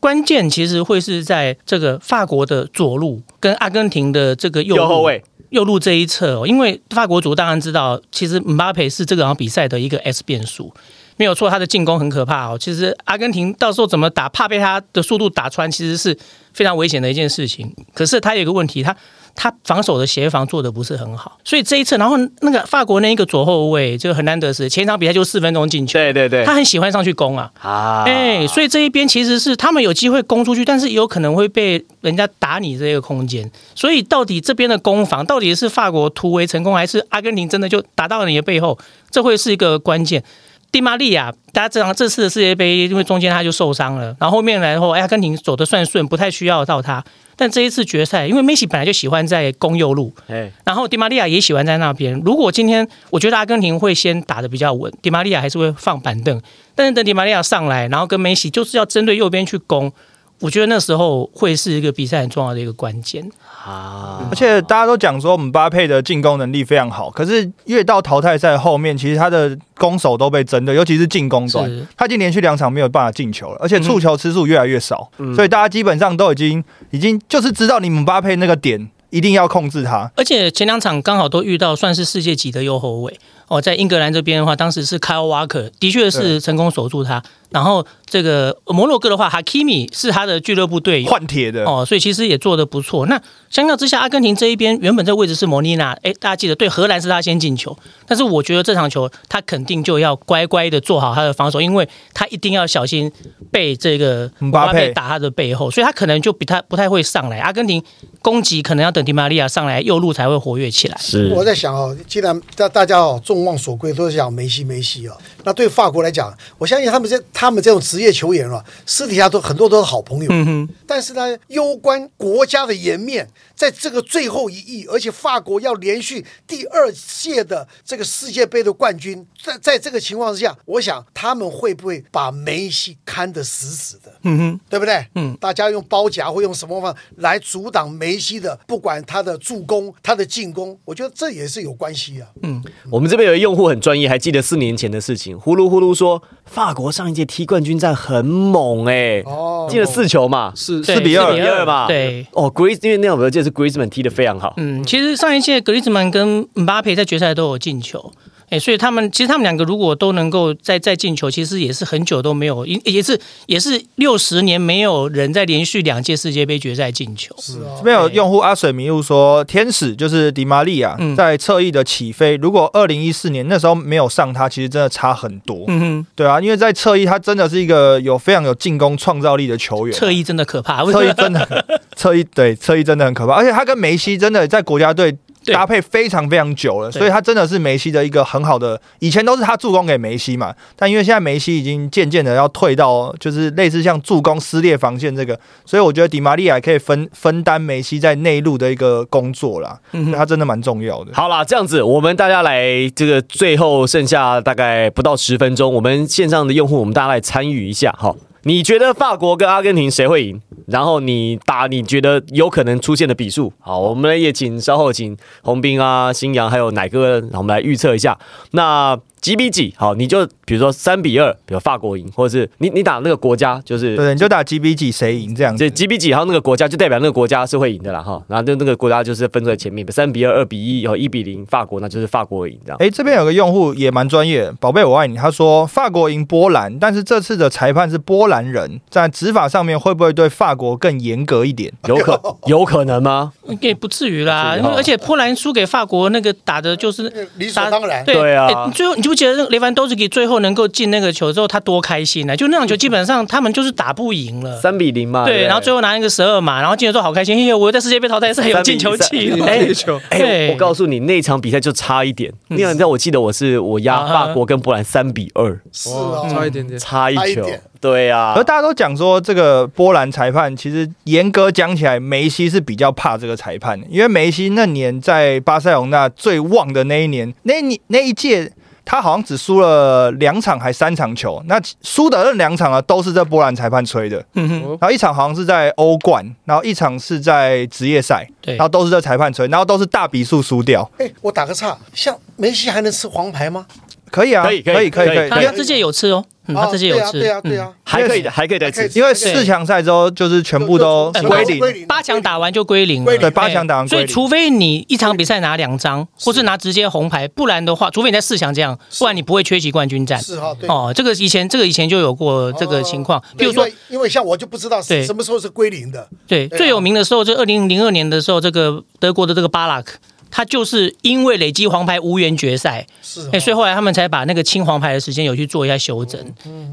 关键其实会是在这个法国的左路跟阿根廷的这个右右后卫右路这一侧、哦，因为法国足当然知道，其实姆巴佩是这个场比赛的一个 S 变数，没有错，他的进攻很可怕哦。其实阿根廷到时候怎么打，怕被他的速度打穿，其实是非常危险的一件事情。可是他有一个问题，他他防守的协防做的不是很好，所以这一次，然后那个法国那一个左后卫就很难得是前一场比赛就四分钟进球，对对对他很喜欢上去攻啊，啊，哎、所以这一边其实是他们有机会攻出去，但是也有可能会被人家打你这个空间。所以到底这边的攻防到底是法国突围成功，还是阿根廷真的就打到了你的背后？这会是一个关键。迪玛利亚，大家知道这次的世界杯，因为中间他就受伤了，然后后面来后，哎阿根廷走的算顺，不太需要到他。但这一次决赛，因为梅西本来就喜欢在攻右路，哎，然后迪玛利亚也喜欢在那边。如果今天我觉得阿根廷会先打的比较稳，迪玛利亚还是会放板凳。但是等迪玛利亚上来，然后跟梅西就是要针对右边去攻，我觉得那时候会是一个比赛很重要的一个关键。啊而，且大家都讲说姆巴佩的进攻能力非常好，可是越到淘汰赛后面，其实他的攻守都被针对，尤其是进攻端，他已经连续两场没有办法进球了，而且触球次数越来越少，所以大家基本上都已经已经就是知道你姆巴佩那个点一定要控制他。而且前两场刚好都遇到算是世界级的右后卫哦，在英格兰这边的话，当时是 Kyle Walker，的确是成功守住他。然后这个摩洛哥的话，Hakimi 是他的俱乐部队友。换铁的，哦，所以其实也做得不错。那相较之下，阿根廷这一边原本这位置是摩尼娜，哎，大家记得对荷兰是他先进球，但是我觉得这场球他肯定就要乖乖的做好他的防守，因为他一定要小心被这个姆巴佩打他的背后，所以他可能就比他不太会上来。阿根廷攻击可能要等迪玛利亚上来右路才会活跃起来。是我在想哦，既然大大家哦众望所归，都是讲梅西梅西哦，那对法国来讲，我相信他们这他们这种职业球员啊，私底下都很多都是好朋友。嗯哼，但是呢，攸关国家的颜面，在这个最后一役，而且法国要连续第二届的这个世界杯的冠军，在在这个情况之下，我想他们会不会把梅西看得死死的？嗯哼，对不对？嗯大家用包夹或用什么方法来阻挡梅西的，不管他的助攻、他的进攻，我觉得这也是有关系啊。嗯我们这边有一个用户很专业，还记得四年前的事情，呼噜呼噜说法国上一届踢冠军战很猛哎、哦进了四球嘛，是四比2四比二嘛，对。哦，Griez 因为那场我记得是 Griezmann 踢的非常好，嗯，其实上一届格里兹曼跟姆巴佩在决赛都有进球，哎，所以他们其实他们两个如果都能够再再进球，其实也是很久都没有，也也是也是六十年没有人在连续两届世界杯决赛进球。是啊这，边有用户阿水迷路说，天使就是迪玛利亚嗯在侧翼的起飞，如果二零一四年那时候没有上他，其实真的差很多。嗯哼，对啊，因为在侧翼他真的是一个有非常有进攻创造力的球员。侧翼真的可怕，侧翼真的，<laughs> 侧翼对侧翼真的很可怕，而且他跟梅西真的在国家队对搭配非常非常久了，所以他真的是梅西的一个很好的。以前都是他助攻给梅西嘛，但因为现在梅西已经渐渐的要退到就是类似像助攻撕裂防线这个，所以我觉得迪玛利亚可以分分担梅西在内陆的一个工作啦，嗯哼他真的蛮重要的。好啦，这样子，我们大家来这个最后剩下大概不到十分钟，我们线上的用户，我们大家来参与一下哈。你觉得法国跟阿根廷谁会赢？然后你打你觉得有可能出现的比数。好，我们也请稍后请洪斌啊、新阳还有奶哥，我们来预测一下。那几比几？好，你就比如说三比二，比如法国赢，或者是你你打那个国家就是对，你就打几比几谁赢这样子这。几比几，然后那个国家就代表那个国家是会赢的啦哈，然后就那个国家就是分在前面，三比二、二比一，有一比零，法国那就是法国赢这样。哎，这边有个用户也蛮专业，宝贝我爱你。他说法国赢波兰，但是这次的裁判是波兰人，在执法上面会不会对法国更严格一点？<laughs> 有可有可能吗？也不至于啦，不至于哦因为而且波兰输给法国那个打的就是理所当然。对对啊哎最后你记不记得那个雷凡多斯基最后能够进那个球之后，他多开心啊！就那场球基本上他们就是打不赢了。三比零嘛。对，然后最后拿一个十二码，然后进了之后好开心，因为我在世界杯淘汰赛有进球气三比了。三踢球，哎、我告诉你，那场比赛就差一点。那场比赛我记得我是我压啊法国跟波兰三比二，是啊，差一点点。差一球。对啊而，大家都讲说，这个波兰裁判其实严格讲起来，梅西是比较怕这个裁判的，因为梅西那年在巴塞隆纳最旺的那一年，那一年那一届。他好像只输了两场还三场球，那输的那两场呢都是这波兰裁判吹的，嗯哼，然后一场好像是在欧冠，然后一场是在职业赛，对然后都是在裁判吹，然后都是大比数输掉。哎，我打个岔，像梅西还能吃黄牌吗？可以啊，可以可以可以可以可以可以。他他这届有吃哦，嗯他这届有吃，对啊，对嗯。啊，还可以的，还可以再吃还可以。因为四强赛之后就是全部都归零，八强打完就归零，归零。对，八强打完归零。所以除非你一场比赛拿两张，或是拿直接红牌，不然的话，除非你在四强这样，不然你不会缺席冠军战。是哈，哦，这个以前这个以前就有过这个情况，比如说。因为像我就不知道对什么时候是归零的，对最有名的时候，就二零零二年的时候，这个德国的这个巴拉克。他就是因为累积黄牌无缘决赛，哎，所以后来他们才把那个清黄牌的时间有去做一下修正。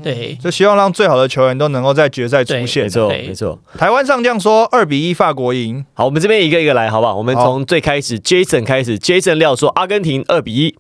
对，就希望让最好的球员都能够在决赛出没现。错，对。没错。台湾上将说二比一法国赢，好，我们这边一个一个来，好不好？我们从最开始，Jason 开始，Jason 料说阿根廷二比一，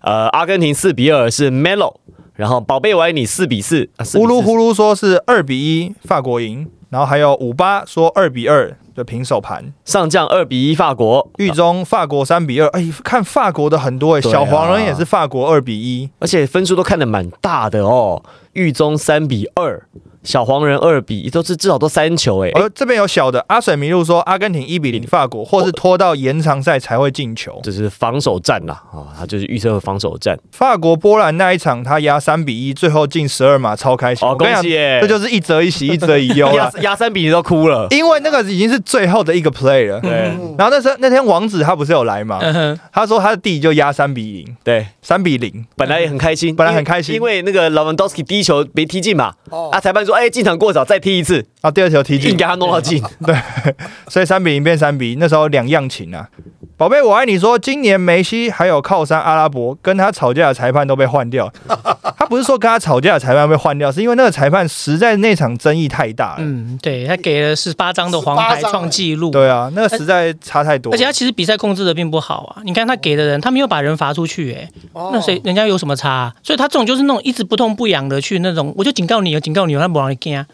呃，阿根廷四比二是 Melo，然后宝贝我爱你四比四，啊4比4呼噜呼噜说是二比一法国赢，然后还有五八说二比二的平手盘，上将二比一法国，狱中法国三比二，哎，看法国的很多哎，小黄人也是法国二比一，而且分数都看得蛮大的哦，狱中三比二，小黄人二比一，都是至少都三球哎、而这边有小的阿水迷路说阿根廷一比零法国，或是拖到延长赛才会进球。这是防守战啦啊，他就是预测防守战法国波兰那一场他压三比一，最后进十二码，超开心。哦，恭喜耶！这就是一折一喜，一折一忧 <laughs> 压啦。压三比零都哭了，因为那个已经是最后的一个 play 了。对然后那时候那天王子他不是有来嘛？嗯，他说他的弟就压三比零，对，三比零。本来也很开心，本来很开心因为那个劳文多斯基第一球没踢进嘛，哦。啊，裁判说哎进场过早再踢一次，啊，第二球踢进。硬给，他弄到进，<laughs> 对所以三比零变三比一，那时候两样情啊。宝贝，我爱你说，今年梅西还有靠山阿拉伯跟他吵架的裁判都被换掉。<laughs> 他不是说跟他吵架的裁判被换掉，是因为那个裁判实在那场争议太大了。嗯，对他给了十八张的黄牌18张创纪录，对啊，那个实在差太多。而且他其实比赛控制的并不好啊。你看他给的人，他没有把人罚出去、哎，哦那谁人家有什么差、啊？所以他这种就是那种一直不痛不痒的去那种，我就警告你，有警告你，他不让你干啊，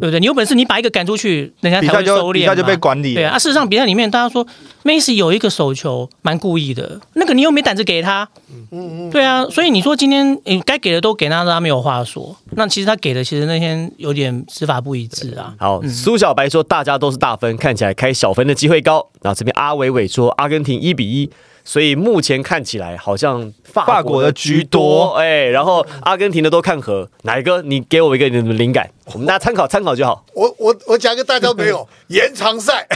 对不对？你有本事你把一个赶出去，人家才会收敛就比赛就被管理了。对啊，啊事实上比赛里面大家说梅西有一个手球蛮故意的，那个你又没胆子给他，嗯嗯，对啊，所以你说今天你该给的都给他，他没有话说。那其实他给的其实那天有点执法不一致啊。好，苏小白说大家都是大分，看起来开小分的机会高。然后这边阿伟伟说阿根廷一比一，所以目前看起来好像法法国的居多哎，然后阿根廷的都看和。哪一个？你给我一个你的灵感，我们大家参考参考就好。我我我讲个大家没有 <laughs> 延长赛，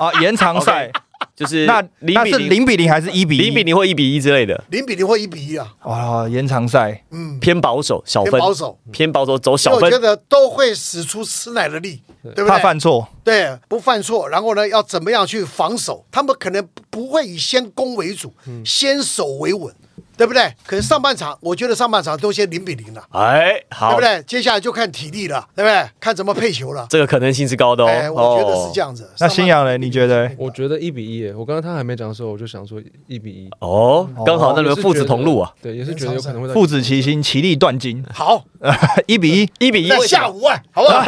啊，延长赛 <laughs> 就是那那是零比零、比零还是一比一？零比零或一比一之类的，零比零或一比一啊，哇，延长赛嗯，偏保守小分，偏保守，偏保守走小分我觉。得都会使出吃奶的力，对不对怕？犯错。对，不犯错，然后呢，要怎么样去防守？他们可能不会以先攻为主，先守为稳。对不对？可是上半场，我觉得上半场都先零比零了，哎，好对不，对？接下来就看体力了，对不对？看怎么配球了。这个可能性是高的哦。哎，我觉得是这样。样子。那新阳嘞，你觉得？我觉得一比一，我刚刚他还没讲的时候，我就想说一比一。哦，刚好那轮父子同路啊，对，也是觉得有可能会父子齐心，其利断金，好，<laughs> 一比一。一比一，下五万，好不好？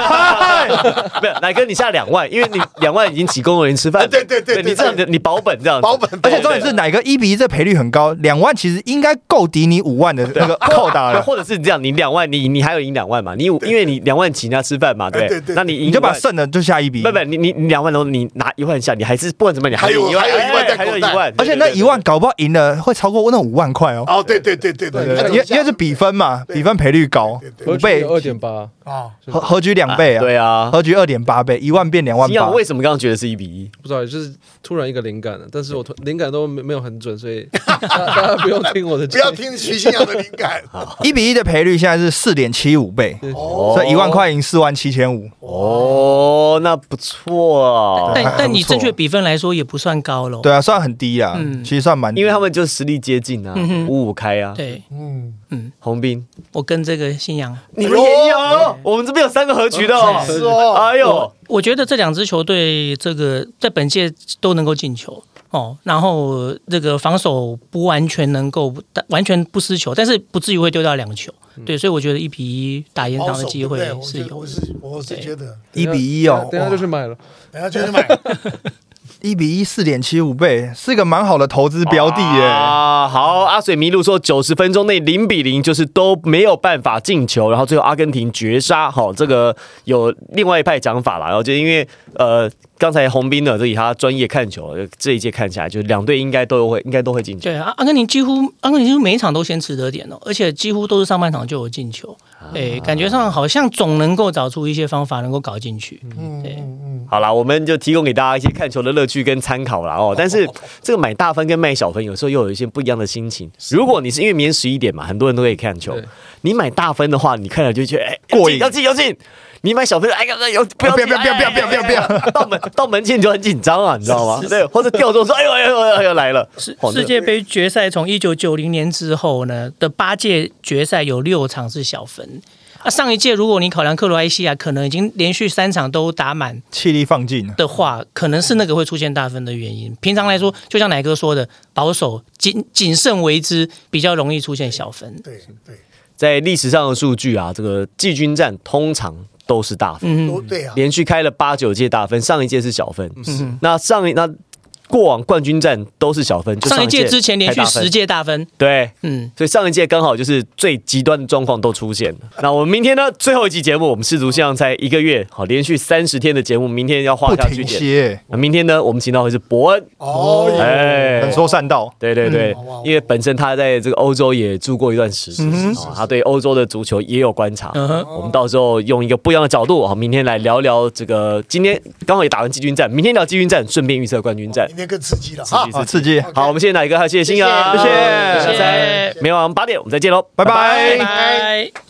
<laughs> 没有，来哥你下两万，因为你两万已经请工作人员吃饭，对对对对你这样子你保本这样子，保本，而且重点是哪个一比一这赔率很高，两万其实应该够抵你五万的那个 <laughs> 扣打了，或者是你这样，你两万，你你还有赢两万嘛？你因为你两万请人家吃饭嘛，对那你你就把剩的就下一笔不。不，你你你两万都你拿一万下，你还是不管怎么样，你还有一万，还有一万哎还有一万，而且那一万搞不好赢了会超过那五万块哦。哦，对对对对对，因为因为是比分嘛，比分赔率高五倍，二点八，啊，和和局两倍啊，对啊。和局二点八倍，一万变两万八。为什么刚刚觉得是一比一？不知道，就是突然一个灵感了，但是我突灵感都没没有很准，所以 <laughs> 大家大家不用听我的不，要听徐新阳的灵感。<laughs> 一比一的赔率现在是四点七五倍，哦。所以一万块赢四万七千五。哦，那不错啊，但但你正确比分来说也不算高了。对啊，算很低啊，嗯。其实算蛮低，因为他们就实力接近啊五五开啊。对，嗯，嗯，洪斌，我跟这个信仰，你们也有，我们这边有三个合局的哦。是哦，哎呦，我觉得这两支球队这个在本届都能够进球哦，然后这个防守不完全能够完全不失球，但是不至于会丢掉两球。对，所以我觉得一比一打延长的机会是有我是我是觉得，一比一哦，等一下就去买了。<laughs> 等下就去买。<laughs> 一比一四点七五倍，是一个蛮好的投资标的耶。啊，好，阿水迷路说九十分钟内零比零，就是都没有办法进球，然后最后阿根廷绝杀。好，这个有另外一派讲法啦，然后就因为呃，刚才红兵呢，这以他专业看球，这一届看起来，就两队应该都会应该都会进球。对啊，阿根廷几乎阿根廷几乎每一场都先取得点哦，而且几乎都是上半场就有进球，对，感觉上好像总能够找出一些方法能够搞进去。嗯对好啦，我们就提供给大家一些看球的乐趣跟参考啦哦。但是这个买大分跟卖小分，有时候又有一些不一样的心情。如果你是因为明天十一点嘛，很多人都可以看球，你买大分的话，你看了就觉得哎过瘾要进要进要进。你买小分，哎呀，不要不要不要不要不要不要不要到门 <laughs> 到门前你就很紧张啊，你知道吗？对，或者掉座说，哎呦哎呦哎呦来了。世世界杯决赛从一九九零年之后呢的八届决赛有六场是小分啊。上一届如果你考量克罗埃西亚可能已经连续三场都打满气力放尽的话，可能是那个会出现大分的原因。平常来说，就像奶哥说的，保守谨谨慎为之，比较容易出现小分。对对，在历史上的数据啊，这个季军战通常。都是大分，嗯，都对啊，连续开了八九届大分，上一届是小分。嗯那上一那过往冠军战都是小分，就上一届届之前连续十届大分，对。嗯，所以上一届刚好就是最极端的状况都出现了。那我们明天呢，最后一集节目，我们世足现在才一个月，好，连续三十天的节目，明天要画下句点。歇，那明天呢，我们请到的是伯恩，哦，哎能说善道。对对对因为本身他在这个欧洲也住过一段时间，啊，他对欧洲的足球也有观察。我们到时候用一个不一样的角度啊，明天来聊聊这个。今天刚好也打完季军战，明天聊季军战，顺便预测冠军战更刺激了哈刺激。啊，刺激，好，我们谢谢哪一个？还有谢谢新阳，谢谢谢谢。明晚八点我们再见喽，拜拜。拜拜。